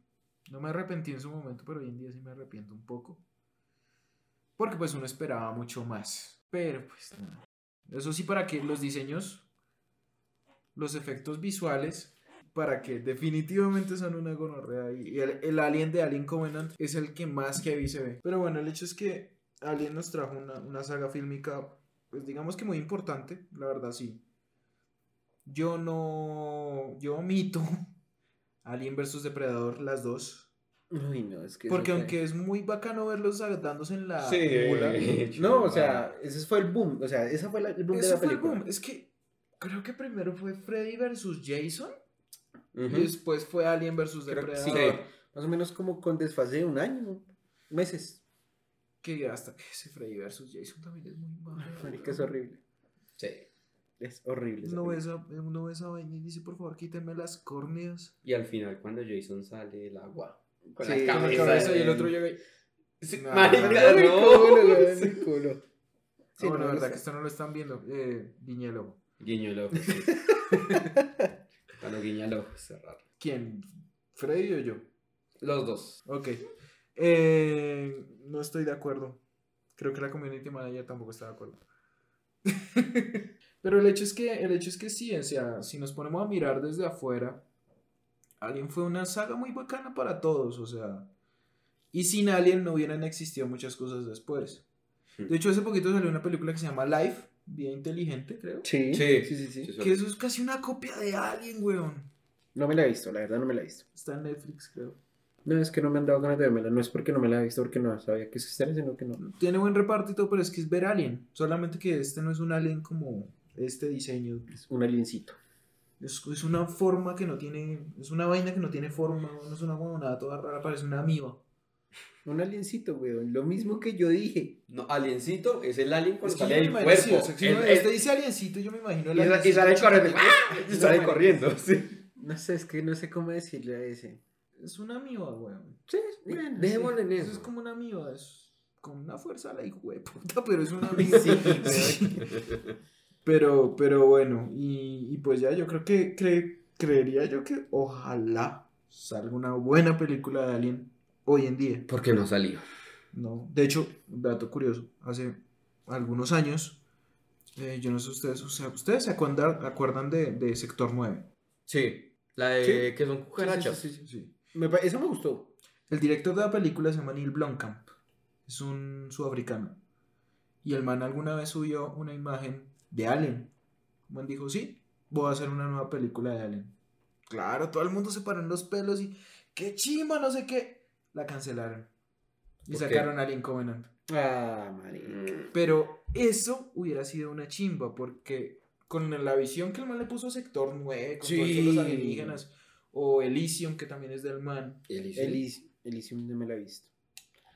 No me arrepentí en su momento, pero hoy en día sí me arrepiento un poco. Porque pues uno esperaba mucho más. Pero pues nada. Eso sí, para que los diseños, los efectos visuales, ¿Para qué? Definitivamente son una gonorrea. Y el, el Alien de Alien Covenant es el que más heavy se ve. Pero bueno, el hecho es que Alien nos trajo una, una saga fílmica, pues digamos que muy importante, la verdad sí. Yo no. Yo omito Alien vs Depredador, las dos. Uy, no, es que. Porque eso aunque es muy bacano verlos dándose en la. Sí. No, o sea, ese fue el boom. O sea, esa fue la- el boom de Ese la fue el película. boom. Es que creo que primero fue Freddy versus Jason. Y después fue Alien versus Creo que Depredador. sí. Más o menos como con desfase de un año, meses. Que hasta que ese Freddy versus Jason también es muy malo. Marica, es horrible. Sí. Es horrible. Uno ve, esa, uno ve esa vaina y dice, por favor, quítenme las córneas. Y al final, cuando Jason sale del agua. Con Sí, la cabeza, y el otro llega y... Sí, Nah, marica, no. culo, güey, mi culo. Sí, Ah, bueno, no, verdad está- que esto no lo están viendo. Guiño el ojo, sí. Cuando guiña el ojo. ¿Quién? ¿Freddy o yo? Los dos. Ok. Eh, no estoy de acuerdo. Creo que la community manager tampoco está de acuerdo. Pero el hecho es que, el hecho es que sí, o sea, si nos ponemos a mirar desde afuera, Alien fue una saga muy bacana para todos, o sea. Y sin Alien no hubieran existido muchas cosas después. De hecho, hace poquito salió una película que se llama Life, bien inteligente, creo. Sí, Sí. sí, sí, Que eso es casi una copia de Alien, weón. No me la he visto, la verdad no me la he visto. Está en Netflix, creo. No, es que no me han dado ganas de verla. No es porque no me la he visto, porque no sabía que existía, sino que no. Tiene buen reparto y todo, pero es que es ver Alien. Solamente que este no es un Alien como este diseño. Es un aliencito. Es, es una forma que no tiene. Es una vaina que no tiene forma. No es una huevonada toda rara, parece una amiba. Un aliencito, weón. Lo mismo que yo dije. No, aliencito es el alien Es cuando que sale del sí, cuerpo. o sea, si El- uno- el- este dice aliencito, yo me imagino el y, sa- y aliencito sale corriendo. ¡ah! Y sale corriendo. Sí. No sé, es que no sé cómo decirle a ese. Es una amiba, weón. Sí, bueno, Dejémosle en Eso eso. es como una amiba. Es con una fuerza la hijo de puta, pero es una amiba. Sí, Sí. Pero, pero bueno, y, y pues ya yo creo que cre- creería yo que ojalá salga una buena película de Alien hoy en día. ¿Por qué no salió? No, de hecho, un dato curioso, hace algunos años, eh, yo no sé ustedes, o sea, ustedes se acuerdan, acuerdan de, de Sector 9. Sí. La de que son cucarachas. Sí, sí, sí, Sí. Me me gustó. El director de la película se llama Neil Blomkamp. Es un sudafricano. Y el man alguna vez subió una imagen de Alien. El man dijo, sí, voy a hacer una nueva película de Alien. Claro, todo el mundo se paró en los pelos y, qué chimba, no sé qué. La cancelaron. Y sacaron Alien Covenant. Ah, marica. Mm, Pero eso hubiera sido una chimba, porque con la visión que el man le puso a Sector 9, con Sí. todos los alienígenas, o Elysium, que también es del man, Elysium. Elysium, Elysium no me la he visto.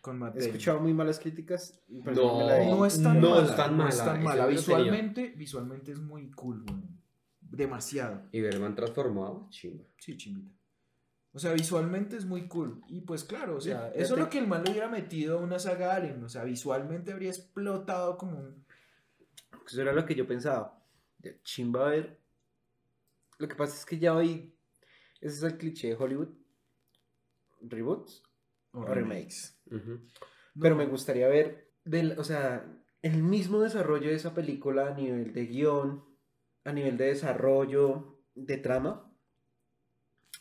con Matt He escuchado muy malas críticas. pero No, me la he- No es tan No mala. es tan no es tan mala. Visualmente, visualmente es muy cool. Demasiado. Y Berman transformado, chimba. Sí, chimbita. O sea, visualmente es muy cool. Y pues claro, o sea, Sí, eso es lo que el man le hubiera metido a una saga Alien. O sea, visualmente habría explotado como un... Eso era lo que yo pensaba. De chimba a ver. Lo que pasa es que ya hoy. Ese es el cliché de Hollywood. Reboots o remakes. Pero No, me gustaría ver. Del, o sea, el mismo desarrollo de esa película a nivel de guion, a nivel de desarrollo, de trama.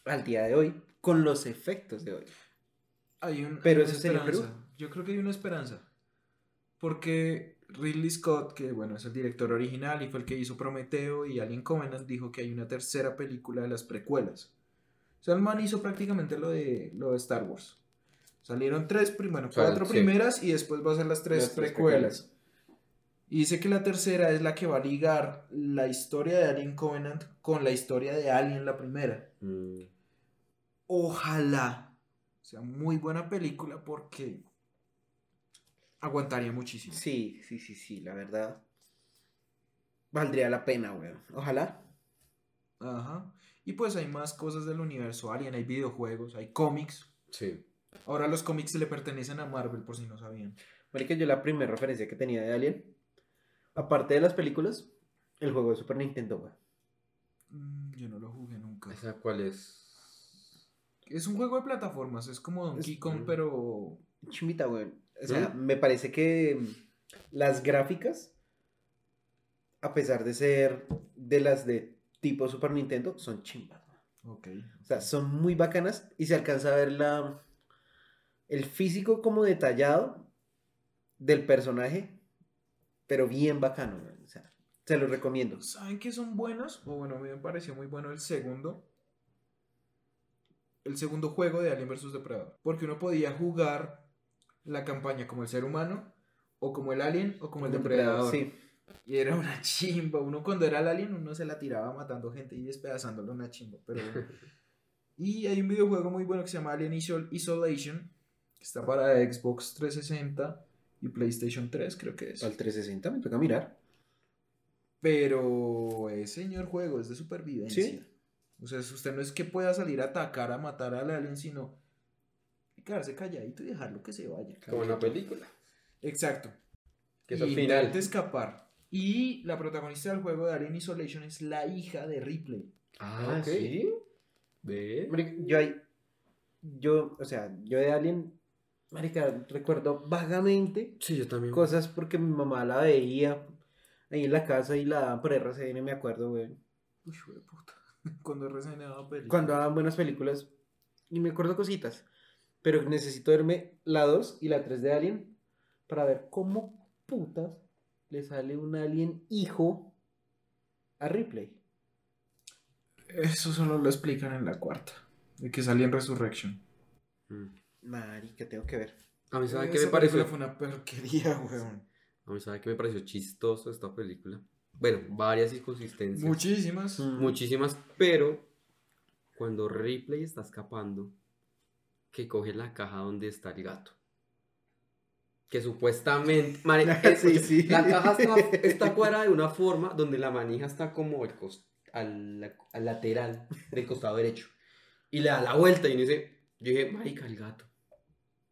Al día de hoy. Con los efectos de hoy. Hay un, Pero hay una eso sería esperanza. Perú. Yo creo que hay una esperanza. Porque Ridley Scott, que bueno, es el director original y fue el que hizo Prometeo y Alien Covenant, dijo que hay una tercera película de las precuelas. O sea, el man hizo prácticamente lo de, lo de Star Wars. Salieron tres, bueno, cuatro sí. primeras y después va a ser las tres Las tres precuelas. Y dice que la tercera es la que va a ligar la historia de Alien Covenant con la historia de Alien, la primera Mm. ojalá sea muy buena película porque aguantaría muchísimo. Sí, sí, sí, sí, la verdad. Valdría la pena, weón. Ojalá. Ajá. Y pues hay más cosas del universo Alien, hay videojuegos, hay cómics. Sí. Ahora los cómics le pertenecen a Marvel por si no sabían. Marica, yo la primera referencia que tenía de Alien, aparte de las películas, el juego de Super Nintendo, weón. Mm, yo no lo jugué nunca. ¿Esa cuál es? Es un juego de plataformas, es como Donkey Es- Kong, mm. pero Chimita, weón. O sea, ¿Mm? me parece que las gráficas, a pesar de ser de las de tipo Super Nintendo, son chimbas. Ok. O sea, son muy bacanas y se alcanza a ver la, el físico como detallado del personaje, pero bien bacano. O sea, se los recomiendo. ¿Saben qué son buenos? O bueno, a mí me pareció muy bueno el segundo. El segundo juego de Alien vs Depredador. Porque uno podía jugar la campaña como el ser humano, o como el alien, o como el depredador. Sí. Y era una chimba. Uno cuando era el alien, uno se la tiraba matando gente y despedazándole una chimba. Pero bueno. Y hay un videojuego muy bueno que se llama Alien Isol- Isolation. Que está para Xbox 360 y PlayStation 3, creo que es. Al 360 me toca mirar. Pero es señor juego, es de supervivencia. Sí. O sea, si usted no es que pueda salir a atacar, a matar al alien, sino quedarse calladito y dejarlo que se vaya. Como en la película. Exacto. Que es y al final. escapar. Y la protagonista del juego de Alien Isolation es la hija de Ripley. Ah, ok. sí. Ve. Yo ahí, yo, o sea, yo de Alien, marica, recuerdo vagamente Sí, yo también. cosas porque mi mamá la veía ahí en la casa y la daban por RCN, me acuerdo, güey. Uy, de puta. Cuando recién daba película. Cuando daban buenas películas, y me acuerdo cositas. Pero necesito verme la 2 y la 3 de Alien para ver cómo putas le sale un Alien hijo a Ripley. Eso solo lo explican en la cuarta. De que salía en Resurrection. Mm. Marica, tengo que ver. A mí, ¿sabe qué me pareció? Fue una porquería, weón. A mí, ¿sabe qué me pareció chistoso esta película? Bueno, varias inconsistencias. Muchísimas. Mm. Muchísimas, pero cuando Ripley está escapando, que coge la caja donde está el gato. Que supuestamente. mare- eh, Sí, sí. La caja está, está cuadrada de una forma donde la manija está como al, cos- al, al lateral del costado derecho. Y le da la vuelta y uno dice, yo dije, marica, el gato.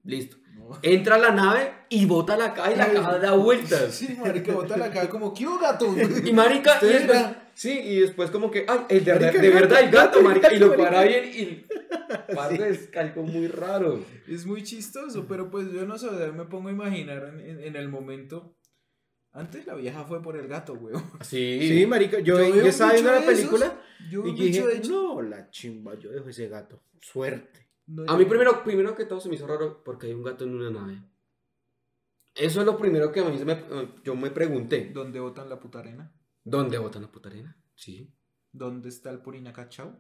Listo. No. Entra a la nave y bota la caja y la caja da vueltas. Sí, marica, bota la cara como, ¿qué gato? Y marica, y después, sí, y después como que, ay, el de, Marica, de el verdad, el gato, marica, y lo para bien y es algo muy raro. Es muy chistoso, pero pues yo no sé, me pongo a imaginar en, el momento. Antes la vieja fue por el gato, weón. Sí, Sí, marica, yo, Yo estaba viendo la película Yo y dije, no, la chimba, yo dejo ese gato. Suerte. No, A mí primero, primero que todo se me hizo raro porque hay un gato en una nave. Eso es lo primero que a mí se me, yo me pregunté. ¿Dónde botan la puta arena? ¿Dónde botan la puta arena? Sí. ¿Dónde está el Purina Cachao?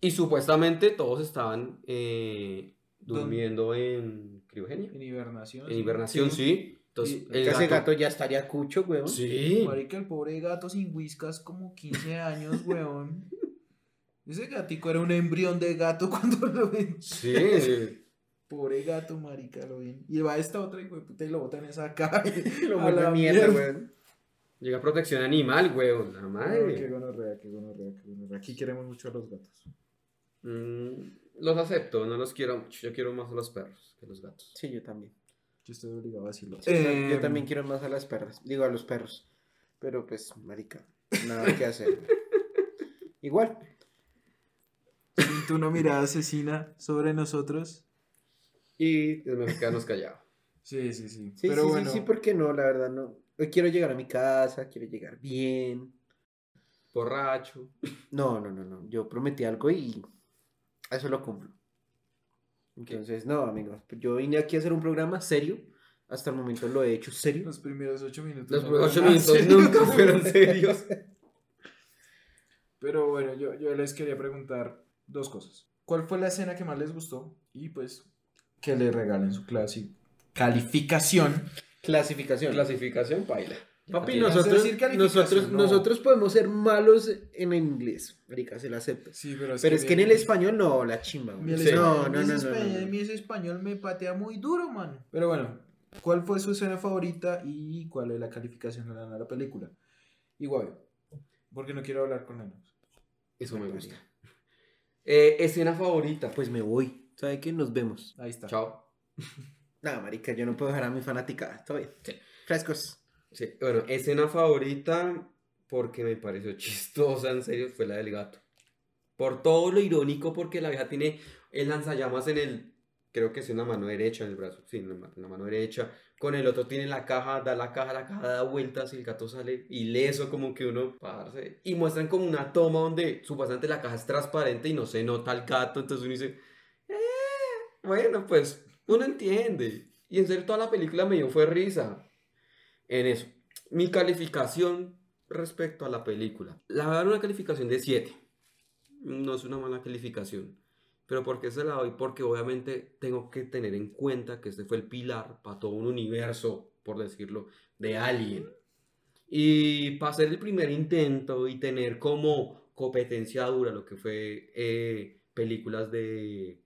Y supuestamente todos estaban eh, ¿Dónde? durmiendo en criogenia. En hibernación. En hibernación, sí. Entonces, el Ese gato... gato ya estaría cucho, weón. Sí. Marica, el pobre gato sin whiskas como 15 años, weón. Ese gatico era un embrión de gato cuando lo ven. Sí. Pobre gato, marica, lo ven. Y va esta otra y puta y lo botan en esa caja. Lo A vuelve la mierda, weón. Llega protección animal, weón. La Ay, qué madre. gonorrea, qué gonorrea, qué gonorrea. Aquí queremos mucho a los gatos. Mm, los acepto, no los quiero mucho. Yo quiero más a los perros que a los gatos. Sí, yo también. Yo estoy obligado a decirlo. Sí, no, Em, yo también quiero más a las perras. Digo, a los perros. Pero pues, marica, nada que hacer. Igual. Siento una mirada asesina sobre nosotros. Y mejor quedarnos callados. Sí, sí, sí. Sí, Pero sí, bueno, sí, sí, ¿por qué no? La verdad, no. Hoy quiero llegar a mi casa, quiero llegar bien. Borracho. No, no, no, no. Yo prometí algo y eso lo cumplo. Entonces, no, amigos. Yo vine aquí a hacer un programa serio. Hasta el momento lo he hecho serio. los primeros ocho minutos. Los primeros ocho minutos nunca fueron serios. Pero bueno, yo, yo les quería preguntar dos cosas. ¿Cuál fue la escena que más les gustó? Y pues, que le regalen su clase calificación. Clasificación. Clasificación, paila. Papi, nosotros, nosotros, no. nosotros podemos ser malos en inglés. Marica, se lo acepto. Sí, pero es Pero es que en el español no, la chimba. el Sí. español- No, no, mi no, no, español, no, no. mi ese español me patea muy duro, man. Pero bueno, ¿cuál fue su escena favorita y cuál es la calificación que le dan a la película? Igual, porque no quiero hablar con ellos. Eso me gusta. Eh, escena favorita. Pues me voy. ¿Sabe qué? Nos vemos. Ahí está. Chao. Nada, marica, yo no puedo dejar a mi fanática. Está bien. Sí. Frescos. Sí, bueno, escena favorita porque me pareció chistosa, en serio, fue la del gato. Por todo lo irónico, porque la vieja tiene el lanzallamas en el, creo que es una mano derecha en el brazo, sí, la mano derecha, con el otro tiene la caja, da la caja, la caja da vueltas y el gato sale ileso como que uno, parce, y muestran como una toma donde supuestamente la caja es transparente y no se nota el gato, entonces uno dice, "Eh, bueno, pues uno entiende, y en serio toda la película me dio fue risa en eso. Mi calificación respecto a la película, la voy a dar una calificación de 7, no es una mala calificación. Pero ¿por qué se la doy? Porque obviamente tengo que tener en cuenta que este fue el pilar para todo un universo, por decirlo, de Alien. Y para hacer el primer intento y tener como competencia dura lo que fue eh, películas de,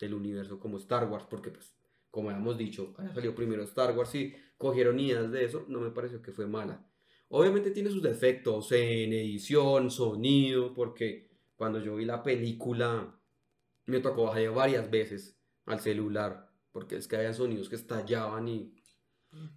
del universo como Star Wars, porque pues, como habíamos dicho, salido primero Star Wars y cogieron ideas de eso, no me pareció que fue mala. Obviamente tiene sus defectos en edición, sonido, porque cuando yo vi la película me tocó bajar varias veces al celular, porque es que había sonidos que estallaban y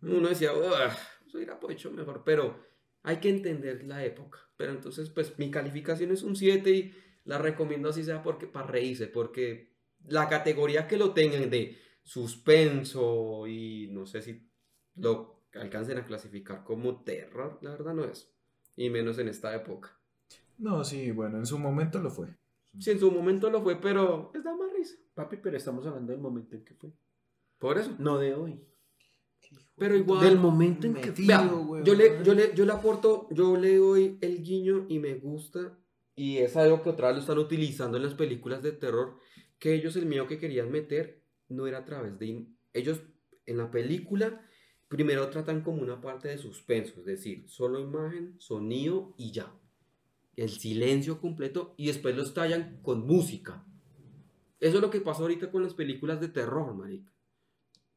uno decía, "Ugh, eso hubiera hecho mejor, pero hay que entender la época. Pero entonces, pues mi calificación es un 7 y la recomiendo así sea porque para reírse, porque la categoría que lo tengan de suspenso y no sé si lo alcancen a clasificar como terror, la verdad no es. Y menos en esta época. No, sí, bueno, en su momento lo fue. Si en su momento lo fue, pero les da más risa. Papi, pero estamos hablando del momento en que fue. Por eso. No de hoy. Pero igual. Del momento en que weón. yo le, yo, le, yo le aporto, yo le doy el guiño y me gusta. Y es algo que otra vez lo están utilizando en las películas de terror. Que ellos el miedo que querían meter no era a través de... Ellos en la película primero tratan como una parte de suspenso. Es decir, solo imagen, sonido y ya. El silencio completo y después lo estallan con música. Eso es lo que pasa ahorita con las películas de terror, marica.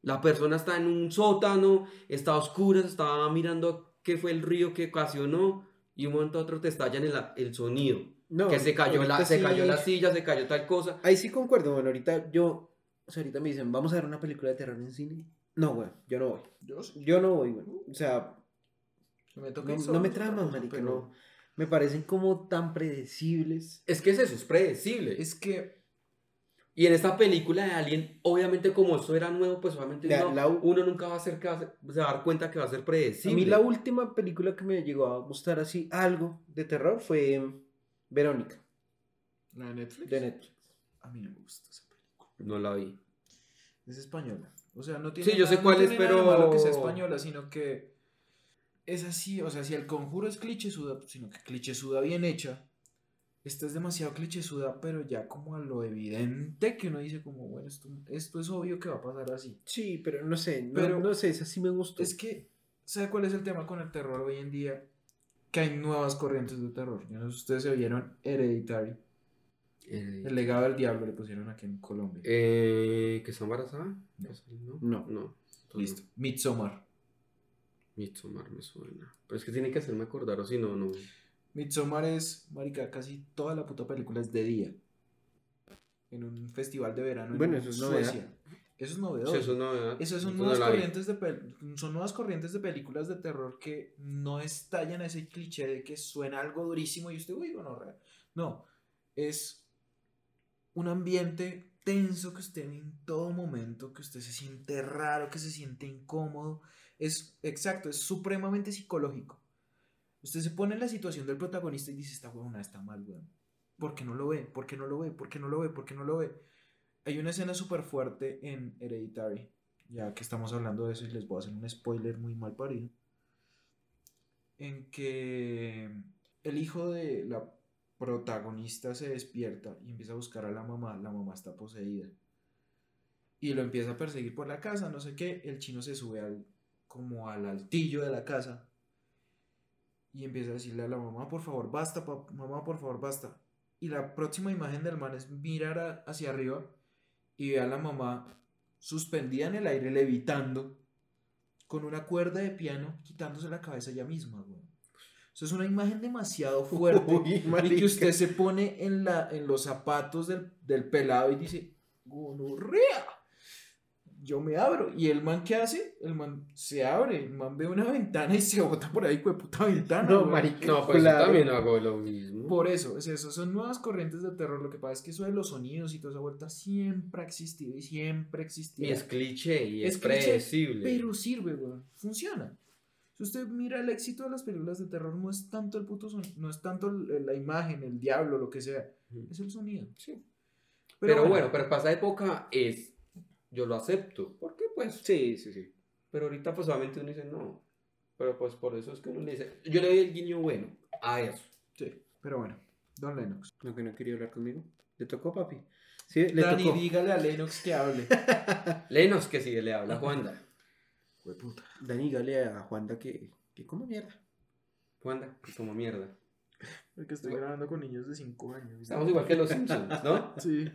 La persona está en un sótano, está a oscuras, está mirando qué fue el río que ocasionó y un momento a otro te estallan el, el sonido. No, que se cayó, la, ahorita se sí- cayó la silla, se cayó tal cosa. Ahí sí concuerdo, bueno, ahorita yo, o sea, ahorita me dicen, vamos a ver una película de terror en cine. No, güey, yo no voy. Yo sí. Yo no voy, güey. O sea, me no, no me cosa, marica, pero no. Me parecen como tan predecibles. Es que es eso, es predecible. Es que Y en esta película de Alien, obviamente como esto era nuevo, pues obviamente La- uno, la- uno nunca va a, ser, que va a ser- se va a dar cuenta que va a ser A predecible. mí la última película que me llegó a gustar así algo de terror fue Verónica, la de Netflix. de Netflix. A mí no me gusta esa película. No la vi. Es española. O sea, no tiene Sí, yo sé nada- cuál no es, pero- malo que sea española, sino que es así, o sea, si el conjuro es clichésuda, sino que clichésuda bien hecha, esta es demasiado clichésuda, pero ya como a lo evidente que uno dice como, bueno, esto, esto es obvio que va a pasar así. Sí, pero no sé, no, Pero- no sé, esa sí me gustó. Es que, ¿sabe cuál es el tema con el terror hoy en día? Que hay nuevas corrientes de terror. Yo no sé si ustedes se vieron Hereditary. Eh, El legado del diablo le pusieron aquí en Colombia. eh, ¿Que está embarazada? No. ¿No? No. No. Listo. Midsommar. Midsommar me suena. Pero es que tiene que hacerme acordar, o si no, no. Midsommar es, marica, casi toda la puta película es de día. En un festival de verano en Bueno, eso es novedad. Suecia. Eso es novedoso. Sí, eso no, Esas son eso no nuevas, corrientes de pel- son nuevas corrientes de películas de terror que no estallan ese cliché de que suena algo durísimo y usted, uy, bueno, no, es un ambiente tenso que usted ve en todo momento, que usted se siente raro, que se siente incómodo. Es exacto, es supremamente psicológico. Usted se pone en la situación del protagonista y dice, esta huevona está mal, weón. ¿Por qué no lo ve? ¿Por qué no lo ve? ¿Por qué no lo ve? ¿Por qué no lo ve? Hay una escena súper fuerte en Hereditary, ya que estamos hablando de eso y les voy a hacer un spoiler muy mal parido, en que el hijo de la protagonista se despierta y empieza a buscar a la mamá, la mamá está poseída. Y lo empieza a perseguir por la casa, no sé qué, el chino se sube al, como al altillo de la casa y empieza a decirle a la mamá, por favor, basta, mamá, por favor, basta. Y la próxima imagen del man es mirar a- hacia arriba y ve a la mamá suspendida en el aire, levitando, con una cuerda de piano, quitándose la cabeza ella misma, güey. Eso es una imagen demasiado fuerte. Uy, y que usted se pone en, la, en los zapatos del, del pelado y dice, gonorrea. Yo me abro. ¿Y el man qué hace? El man se abre, el man ve una ventana y se bota por ahí, pues puta ventana. No, marica. No, pues claro. yo también hago lo mismo. Por eso, es eso, son nuevas corrientes de terror. Lo que pasa es que eso de los sonidos y toda esa vuelta siempre ha existido y siempre Y existirá. es cliché y es, Es cliché, predecible. Pero sirve, weón. Funciona. Si usted mira el éxito de las películas de terror, no es tanto el puto sonido, no es tanto la imagen, el diablo, lo que sea. Es el sonido. Sí. Pero, bueno, pero para esa época es. Yo lo acepto. ¿Por qué? Pues. Sí, sí, sí. Pero ahorita, pues obviamente uno dice no. Pero pues por eso es que uno le dice. Yo le doy el guiño bueno a eso. Sí, pero bueno. Don Lennox. ¿No que no quería hablar conmigo? ¿Le tocó, papi? Sí, le Dani, tocó. dígale a Lennox que hable. Lenos que si le habla a Juanda. Hueputa. Dani, dígale a Juanda que, que coma mierda. Juanda, que como mierda. Porque estoy grabando con niños de 5 años. Estamos igual que los Simpsons, ¿no? Sí.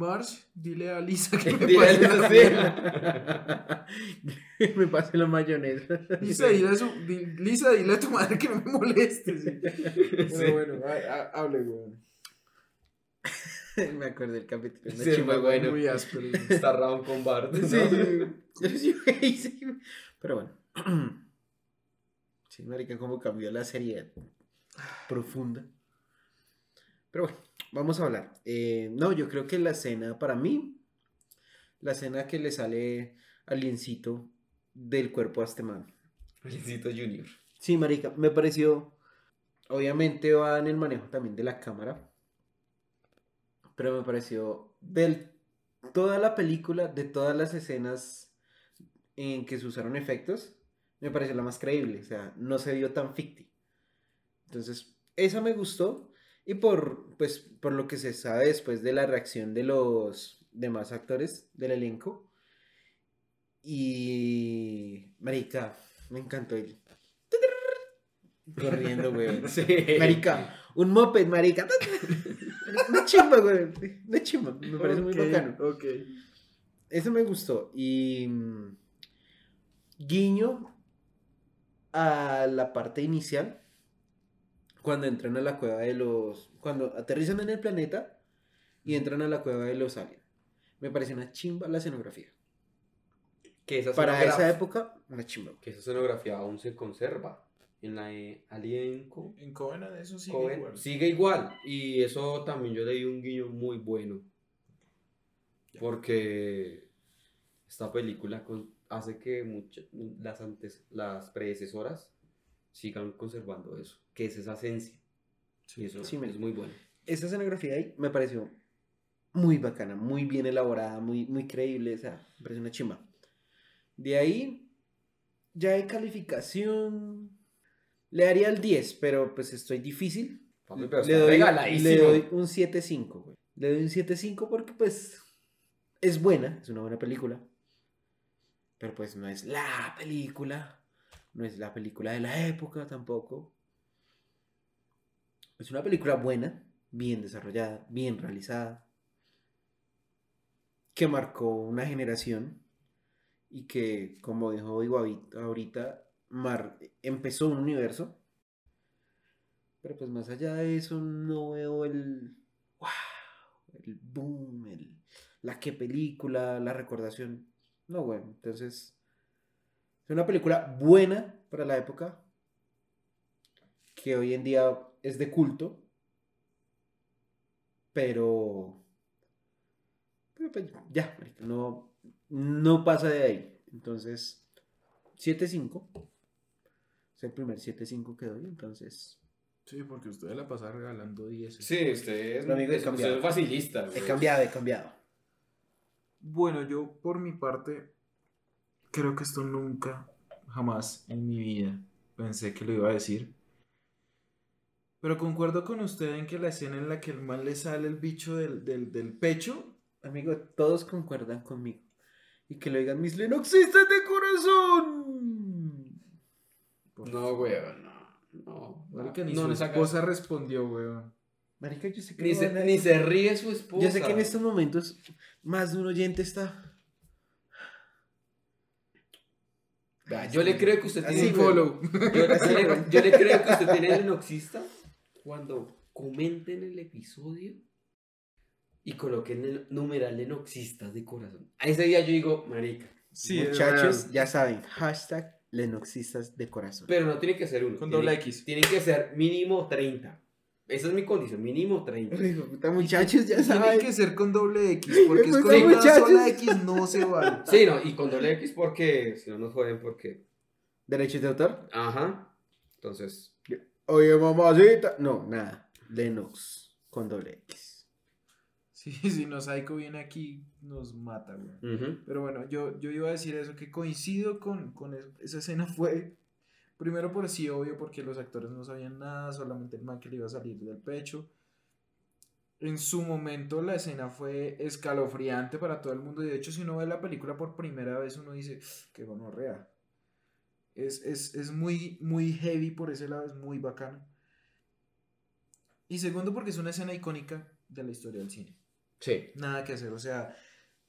Marge, dile a Lisa que me pase la- me pase la mayonesa. Lisa, dile a, su, di- Lisa, dile a tu madre que no me moleste. sí. Pero Sí. bueno, ha- ha- hable, weón. me acuerdo del capítulo. Sí, bueno. Muy áspero. Está round con Bart. ¿no? Sí, sí, sí, güey, sí. Pero bueno. Sí, marica, cómo cambió la serie profunda. Pero bueno, vamos a hablar. Eh, no, yo creo que la escena, para mí, la escena que le sale al liencito del cuerpo a este man. Felicito Junior. Sí, marica, me pareció, obviamente va en el manejo también de la cámara, pero me pareció del toda la película, de todas las escenas en que se usaron efectos, me pareció la más creíble, o sea, no se vio tan ficti. Entonces, esa me gustó y por pues por lo que se sabe después de la reacción de los demás actores del elenco y marica, me encantó el corriendo, güey. Sí. Marica, un moped, marica. Una chimba, güey. Una chimba. Me parece muy bacano. Ok. Eso me gustó. Y mm, guiño a la parte inicial. Cuando entran a la cueva de los. Cuando aterrizan en el planeta y entran a la cueva de los aliens. Me parece una chimba la escenografía. Que esa Para esa época, una chimba. Que esa escenografía aún se conserva. En la de Alien Co- En Covenant eso. Coven igual. sigue igual. Y eso también yo le di un guiño muy bueno. Porque esta película con- hace que muchas, las, antes, las predecesoras sigan conservando eso. Que es esa esencia. Y eso Sí, es muy bueno. Esa escenografía ahí me pareció muy bacana, muy bien elaborada, muy, muy creíble, o sea, me pareció una chimba. De ahí, ya de calificación, le daría el 10, pero pues estoy difícil. Papi, pero le, doy, le doy un 7.5, güey. Le doy un 7.5 porque pues es buena, es una buena película. Pero pues no es la película, no es la película de la época tampoco. Es una película buena, bien desarrollada, bien realizada, que marcó una generación y que, como dijo Ivo ahorita, mar- empezó un universo. Pero pues más allá de eso no veo el wow, el boom, el, la que película, la recordación. No, bueno, entonces es una película buena para la época que hoy en día es de culto, pero, pero pues, ya, no, no pasa de ahí. Entonces, 7.5 es el primer 7.5 que doy, entonces Sí, porque usted la pasa regalando 10. Sí, usted es, Pero, amigo, he es- cambiado. usted es facilista. he güey. cambiado, he cambiado. Bueno, yo por mi parte creo que esto nunca, jamás en mi vida pensé que lo iba a decir. Pero concuerdo con usted en que la escena en la que el mal le sale el bicho del, del, del pecho, Amigo, todos concuerdan conmigo. Y que lo digan mis lenoxistas de corazón. No, güey, no. No, marica, ni no su le saca- esposa respondió, weón. Marica, yo sé que Ni no se, ni se ríe su esposa. Yo sé que en estos momentos más de un oyente está. Vea, Yo le creo que usted tiene güey. follow. Yo, le, yo le creo que usted tiene el enoxista cuando comenten el episodio y coloquen el numeral lenoxistas de corazón. A ese día yo digo, marica. Sí, Muchachos, ya saben, hashtag lenoxistas de corazón. Pero no tiene que ser uno. Con tiene- doble X. Tienen que ser mínimo 30. Esa es mi condición, mínimo 30. Uy, hijo de puta, muchachos, ya Tiene saben. que ser con doble X, porque es Pues, con una muchachos. sola X no se vale. Sí, no, y con doble X porque si no nos joden porque... ¿Derechos de autor? Ajá. Entonces, Oye, mamacita. No, nada. Lenox con doble X. Sí, si no Psycho viene aquí, nos mata, güey. Pero bueno, yo, yo iba a decir eso, que coincido con, con es- esa escena fue, primero por sí obvio, porque los actores no sabían nada, solamente el man que le iba a salir del pecho. En su momento la escena fue escalofriante para todo el mundo, y de hecho si uno ve la película por primera vez uno dice, qué gonorrea. Es, es, es muy, muy heavy por ese lado, es muy bacano. Y segundo porque es una escena icónica de la historia del cine Sí. nada que hacer. O sea,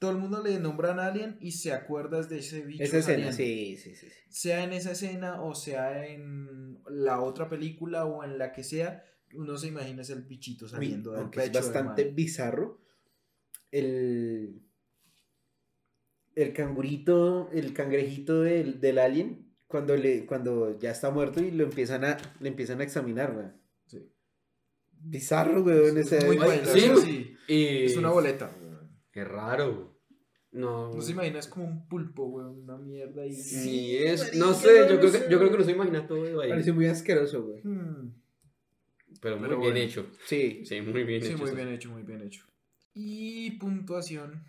todo el mundo le nombran Alien y se acuerdas de ese bicho. Esa escena, saliendo. sí, sí, sí. sí. Sea en esa escena o sea en la otra película o en la que sea, uno se imagina ese bichito saliendo del es pecho. del bastante man. bizarro. El. El cangurito, el cangrejito del, del alien, cuando, le, cuando ya está muerto y lo empiezan a, le empiezan a examinar, weón. Sí. Bizarro, weón. Es ese- muy bueno, sí. eso sí. Y... Es una boleta. Qué raro. No. No se imagina, es como un pulpo, weón, una mierda y... Ni es, no sé, yo creo, que, yo creo que no se imagina todo ahí. Parece muy asqueroso, güey. Hmm. Pero muy Pero bien bueno. hecho. Sí. Sí, muy bien Sí, hecho. muy eso. bien hecho, muy bien hecho. Y puntuación,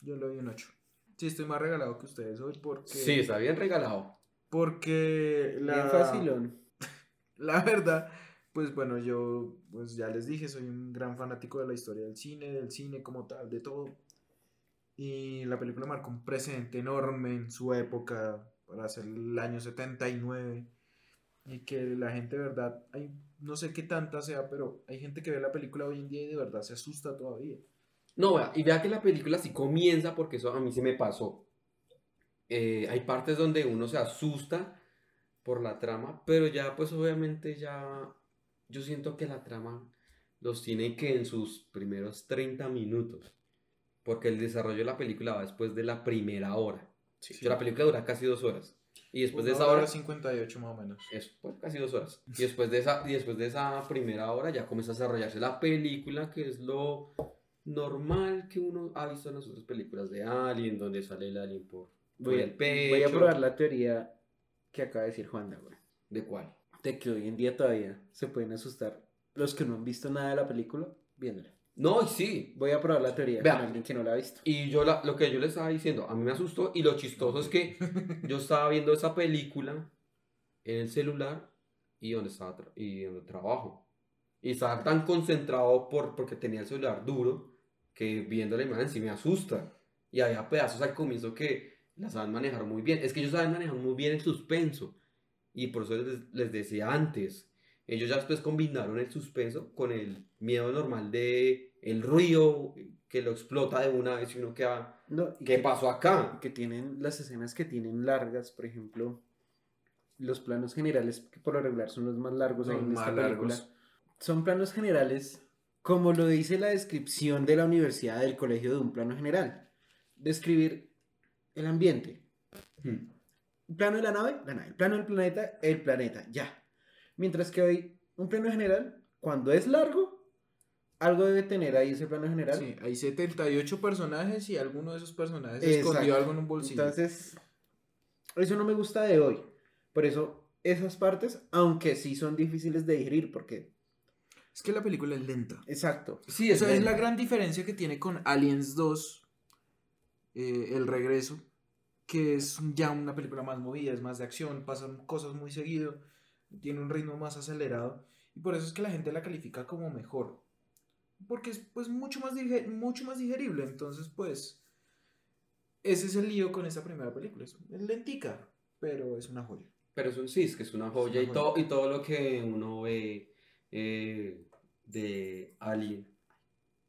yo le doy un 8. Sí, estoy más regalado que ustedes hoy porque... Sí, está bien regalado. Porque la... Bien facilón. La verdad, pues bueno, yo pues ya les dije, soy un gran fanático de la historia del cine, del cine como tal, de todo. Y la película marcó un precedente enorme en su época, para ser el año 79. Y que la gente, de verdad, hay, no sé qué tanta sea, pero hay gente que ve la película hoy en día y de verdad se asusta todavía. No, y vea que la película sí comienza porque eso a mí se me pasó. Eh, hay partes donde uno se asusta por la trama, pero ya pues obviamente ya yo siento que la trama los tiene que en sus primeros 30 minutos, porque el desarrollo de la película va después de la primera hora. Sí. La película dura casi dos horas. Y después de Una esa hora... 58 más o menos. Eso, pues, casi dos horas. Y después, de esa, y después de esa primera hora ya comienza a desarrollarse la película, que es lo normal que uno ha visto en las otras películas de Alien, donde sale el Alien por, Voy, el pecho. voy a probar la teoría que acaba de decir Juanda, güey. ¿De cuál? De que hoy en día todavía se pueden asustar los que no han visto nada de la película viéndola. No, y sí. Voy a probar la teoría Vea. con alguien que no la ha visto. Y yo la- lo que yo le estaba diciendo, a mí me asustó y lo chistoso es que yo estaba viendo esa película en el celular y donde estaba y donde trabajo. Y estaba tan concentrado por, porque tenía el celular duro que viendo la imagen sí me asusta. Y había pedazos al comienzo que la saben manejar muy bien. Es que ellos saben manejar muy bien el suspenso. Y por eso les, les decía antes, ellos ya después combinaron el suspenso con el miedo normal de el ruido que lo explota de una vez y uno queda... No, y ¿Qué que- pasó acá? Que tienen las escenas que tienen largas, por ejemplo, los planos generales, que por lo regular son los más largos Los en esta película. largos. Son planos generales, como lo dice la descripción de la universidad del colegio de un plano general. Describir el ambiente. Hmm. Plano de la nave, la nave. El plano del planeta, el planeta, ya. Mientras que hoy, un plano general, cuando es largo, algo debe tener ahí ese plano general. Sí, hay 78 personajes y alguno de esos personajes Exacto. escondió algo en un bolsillo. Entonces, eso no me gusta de hoy. Por eso, esas partes, aunque sí son difíciles de digerir, porque... es que la película es lenta. Exacto. Sí, O sea, es la gran diferencia que tiene con Aliens 2, eh, El Regreso, que es ya una película más movida, es más de acción, pasan cosas muy seguido, tiene un ritmo más acelerado, y por eso es que la gente la califica como mejor. Porque es pues mucho más, mucho más digerible, entonces pues ese es el lío con esta primera película, es lentica, pero es una joya. Pero es un sí, es que es una joya una y, todo, y todo lo que uno ve eh, de Alien,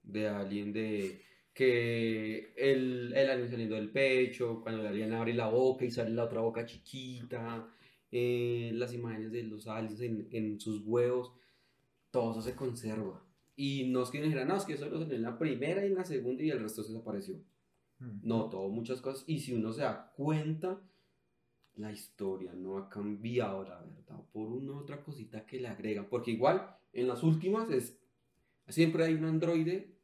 de Alien, de que el, el alien saliendo del pecho, cuando el alien abre la boca y sale la otra boca chiquita, eh, las imágenes de los aliens en, en sus huevos, todo eso se conserva. Y no es que dijeran, no, es que eso lo salió en la primera y en la segunda y el resto se desapareció. Mm. No, todo, muchas cosas. Y si uno se da cuenta, la historia no ha cambiado, la verdad, por una otra cosita que le agregan. Porque igual, en las últimas, es siempre hay un androide,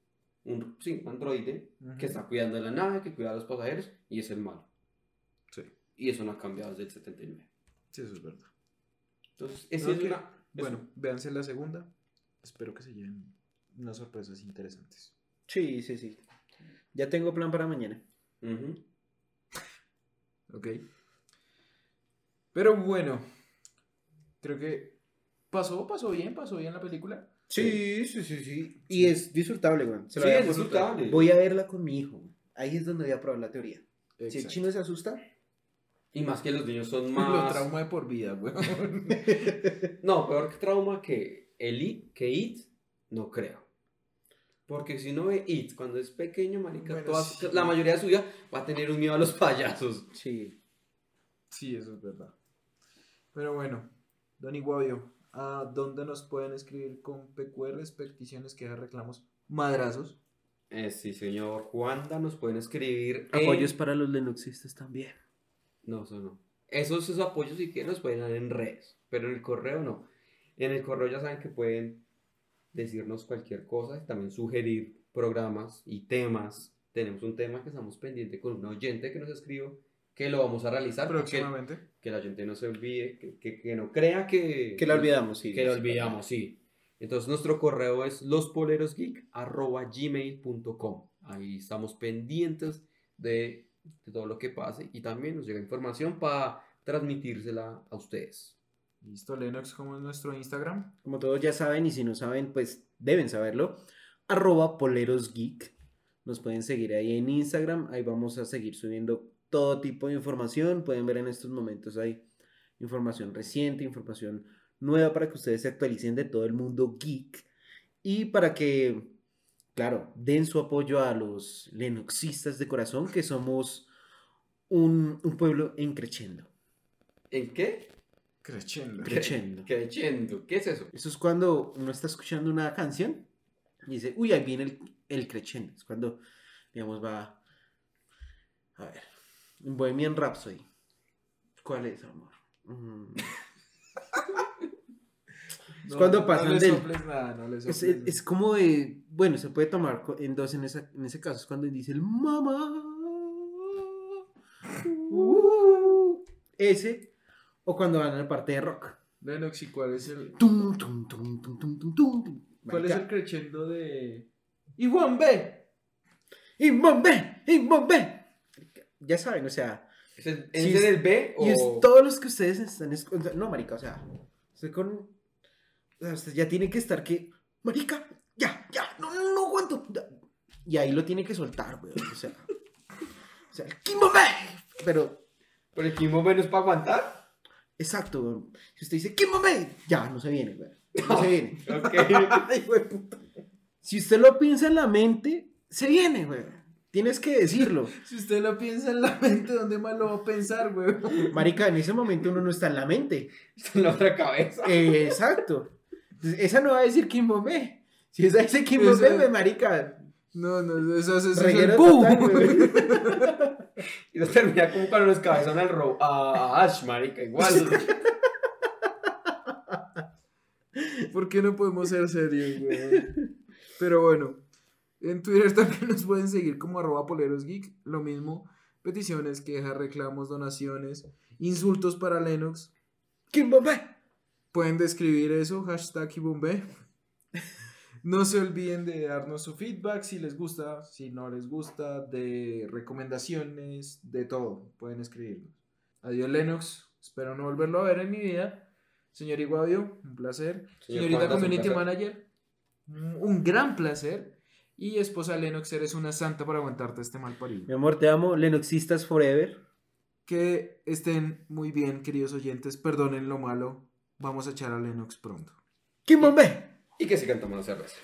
un, sí, un androide, que está cuidando la nave, que cuida a los pasajeros, y es el malo. Sí, Y eso no ha cambiado desde el 79. sí, eso es verdad. Entonces, esa es. Bueno, véanse la segunda. Espero que se lleven unas sorpresas interesantes. Sí, sí, sí. Ya tengo plan para mañana. Ujú. Ok. Pero bueno, creo que pasó, pasó bien, pasó bien la película. Sí, sí, sí, sí. Y es disfrutable, güey. Se lo Sí, es disfrutable. Voy a verla con mi hijo. Ahí es donde voy a probar la teoría. Si el chino se asusta, Y más que los niños son Lo más... trauma de por vida, güey. No, peor que trauma que el It, que It, no creo. Porque si uno ve It cuando es pequeño, marica, Bueno, toda- sí. la mayoría de su vida va a tener un miedo a los payasos. sí. Sí, eso es verdad. Pero bueno, Don Iguavio, ¿a dónde nos pueden escribir con PQRs, peticiones, quejas, reclamos, madrazos? Eh, sí, señor Juanda, nos pueden escribir. en- Apoyos para los Linuxistas también. No, eso no. Esos, esos apoyos, si quieren, los pueden dar en redes, pero en el correo no. En el correo ya saben que pueden decirnos cualquier cosa y también sugerir programas y temas. Tenemos un tema que estamos pendiente con un oyente que nos escribió, que lo vamos a realizar. Próximamente. Que la gente no se olvide, que, que, que no crea que... Que la olvidamos, sí. Que la olvidamos, sí. Entonces nuestro correo es lospolerosgeek.gmail.com Ahí estamos pendientes de, de todo lo que pase y también nos llega información para transmitírsela a ustedes. Listo, Lennox, como es nuestro Instagram. Como todos ya saben, y si no saben, pues deben saberlo. Arroba polerosgeek. Nos pueden seguir ahí en Instagram. Ahí vamos a seguir subiendo todo tipo de información. Pueden ver en estos momentos hay información reciente, información nueva para que ustedes se actualicen de todo el mundo geek. Y para que, claro, den su apoyo a los lenoxistas de corazón, que somos un, un pueblo en creciendo. ¿En qué? Crescendo. Crescendo. Creciendo. ¿Qué es eso? Eso es cuando uno está escuchando una canción y dice, uy, ahí viene el, el crescendo. Es cuando, digamos, va. A ver. Bohemian Rhapsody. ¿Cuál es, amor? Mm, Es cuando pasan no del- soples nada, no Es, soples es- nada. es como de. Bueno, se puede tomar en dos en, esa- en ese caso. Es cuando dice el mamá. uh, ese. O cuando van a la parte de rock. Lennox, ¿y cuál es el, Tum, tum, tum, tum, tum, tum, tum. cuál es Marica. el crescendo de... ¡Y Juan B! ¡Y bombe! ¡Y bombe! Ya saben, o sea. ¿Es el, Sí, es es- el B o...? Y es todos los que ustedes están escuchando. No, marica, o sea. Usted con. O sea, usted ya tiene que estar que. Marica, ya, ya, no, no, no aguanto. ya". Y ahí lo tiene que soltar, weón. O sea. O sea, el. Pero, ¿Pero el quimo menos para aguantar? exacto, weón. Si usted dice ¡Kimombe! Ya, no se viene, weón. No se viene. Ok. Ay, de puta. Si usted lo piensa en la mente, se viene, weón. Tienes que decirlo. Si usted lo piensa en la mente, ¿dónde más lo va a pensar, güey? Marica, en ese momento uno no está en la mente. Está en la otra cabeza. Eh, exacto. Entonces, esa no va a decir Kimbombe. Si esa dice Kimbombe, Esa- me marica. No, no, eso eso- eso es el ¡pum! Y no termina como cuando nos cabezan al ro a, a Ash, marica, igual. ¿Por qué no podemos ser serios, güey? Pero bueno, en Twitter también nos pueden seguir como arroba polerosgeek. Lo mismo, peticiones, quejas, reclamos, donaciones, insultos para Lennox. Kimbombe. Pueden describir eso, hashtag y bombe. No se olviden de darnos su feedback si les gusta, si no les gusta, de recomendaciones, de todo. Pueden escribirnos. Adiós, Lennox. Espero no volverlo a ver en mi vida. Señor Iguadio, un placer. Señor Señorita Community placer. Manager, un gran placer. Y esposa Lennox, eres una santa por aguantarte este mal parido. Mi amor, te amo. Lenoxistas forever. Que estén muy bien, queridos oyentes. Perdonen lo malo. Vamos a echar a Lennox pronto. Kimbombe. y que sigan tomando cerveza.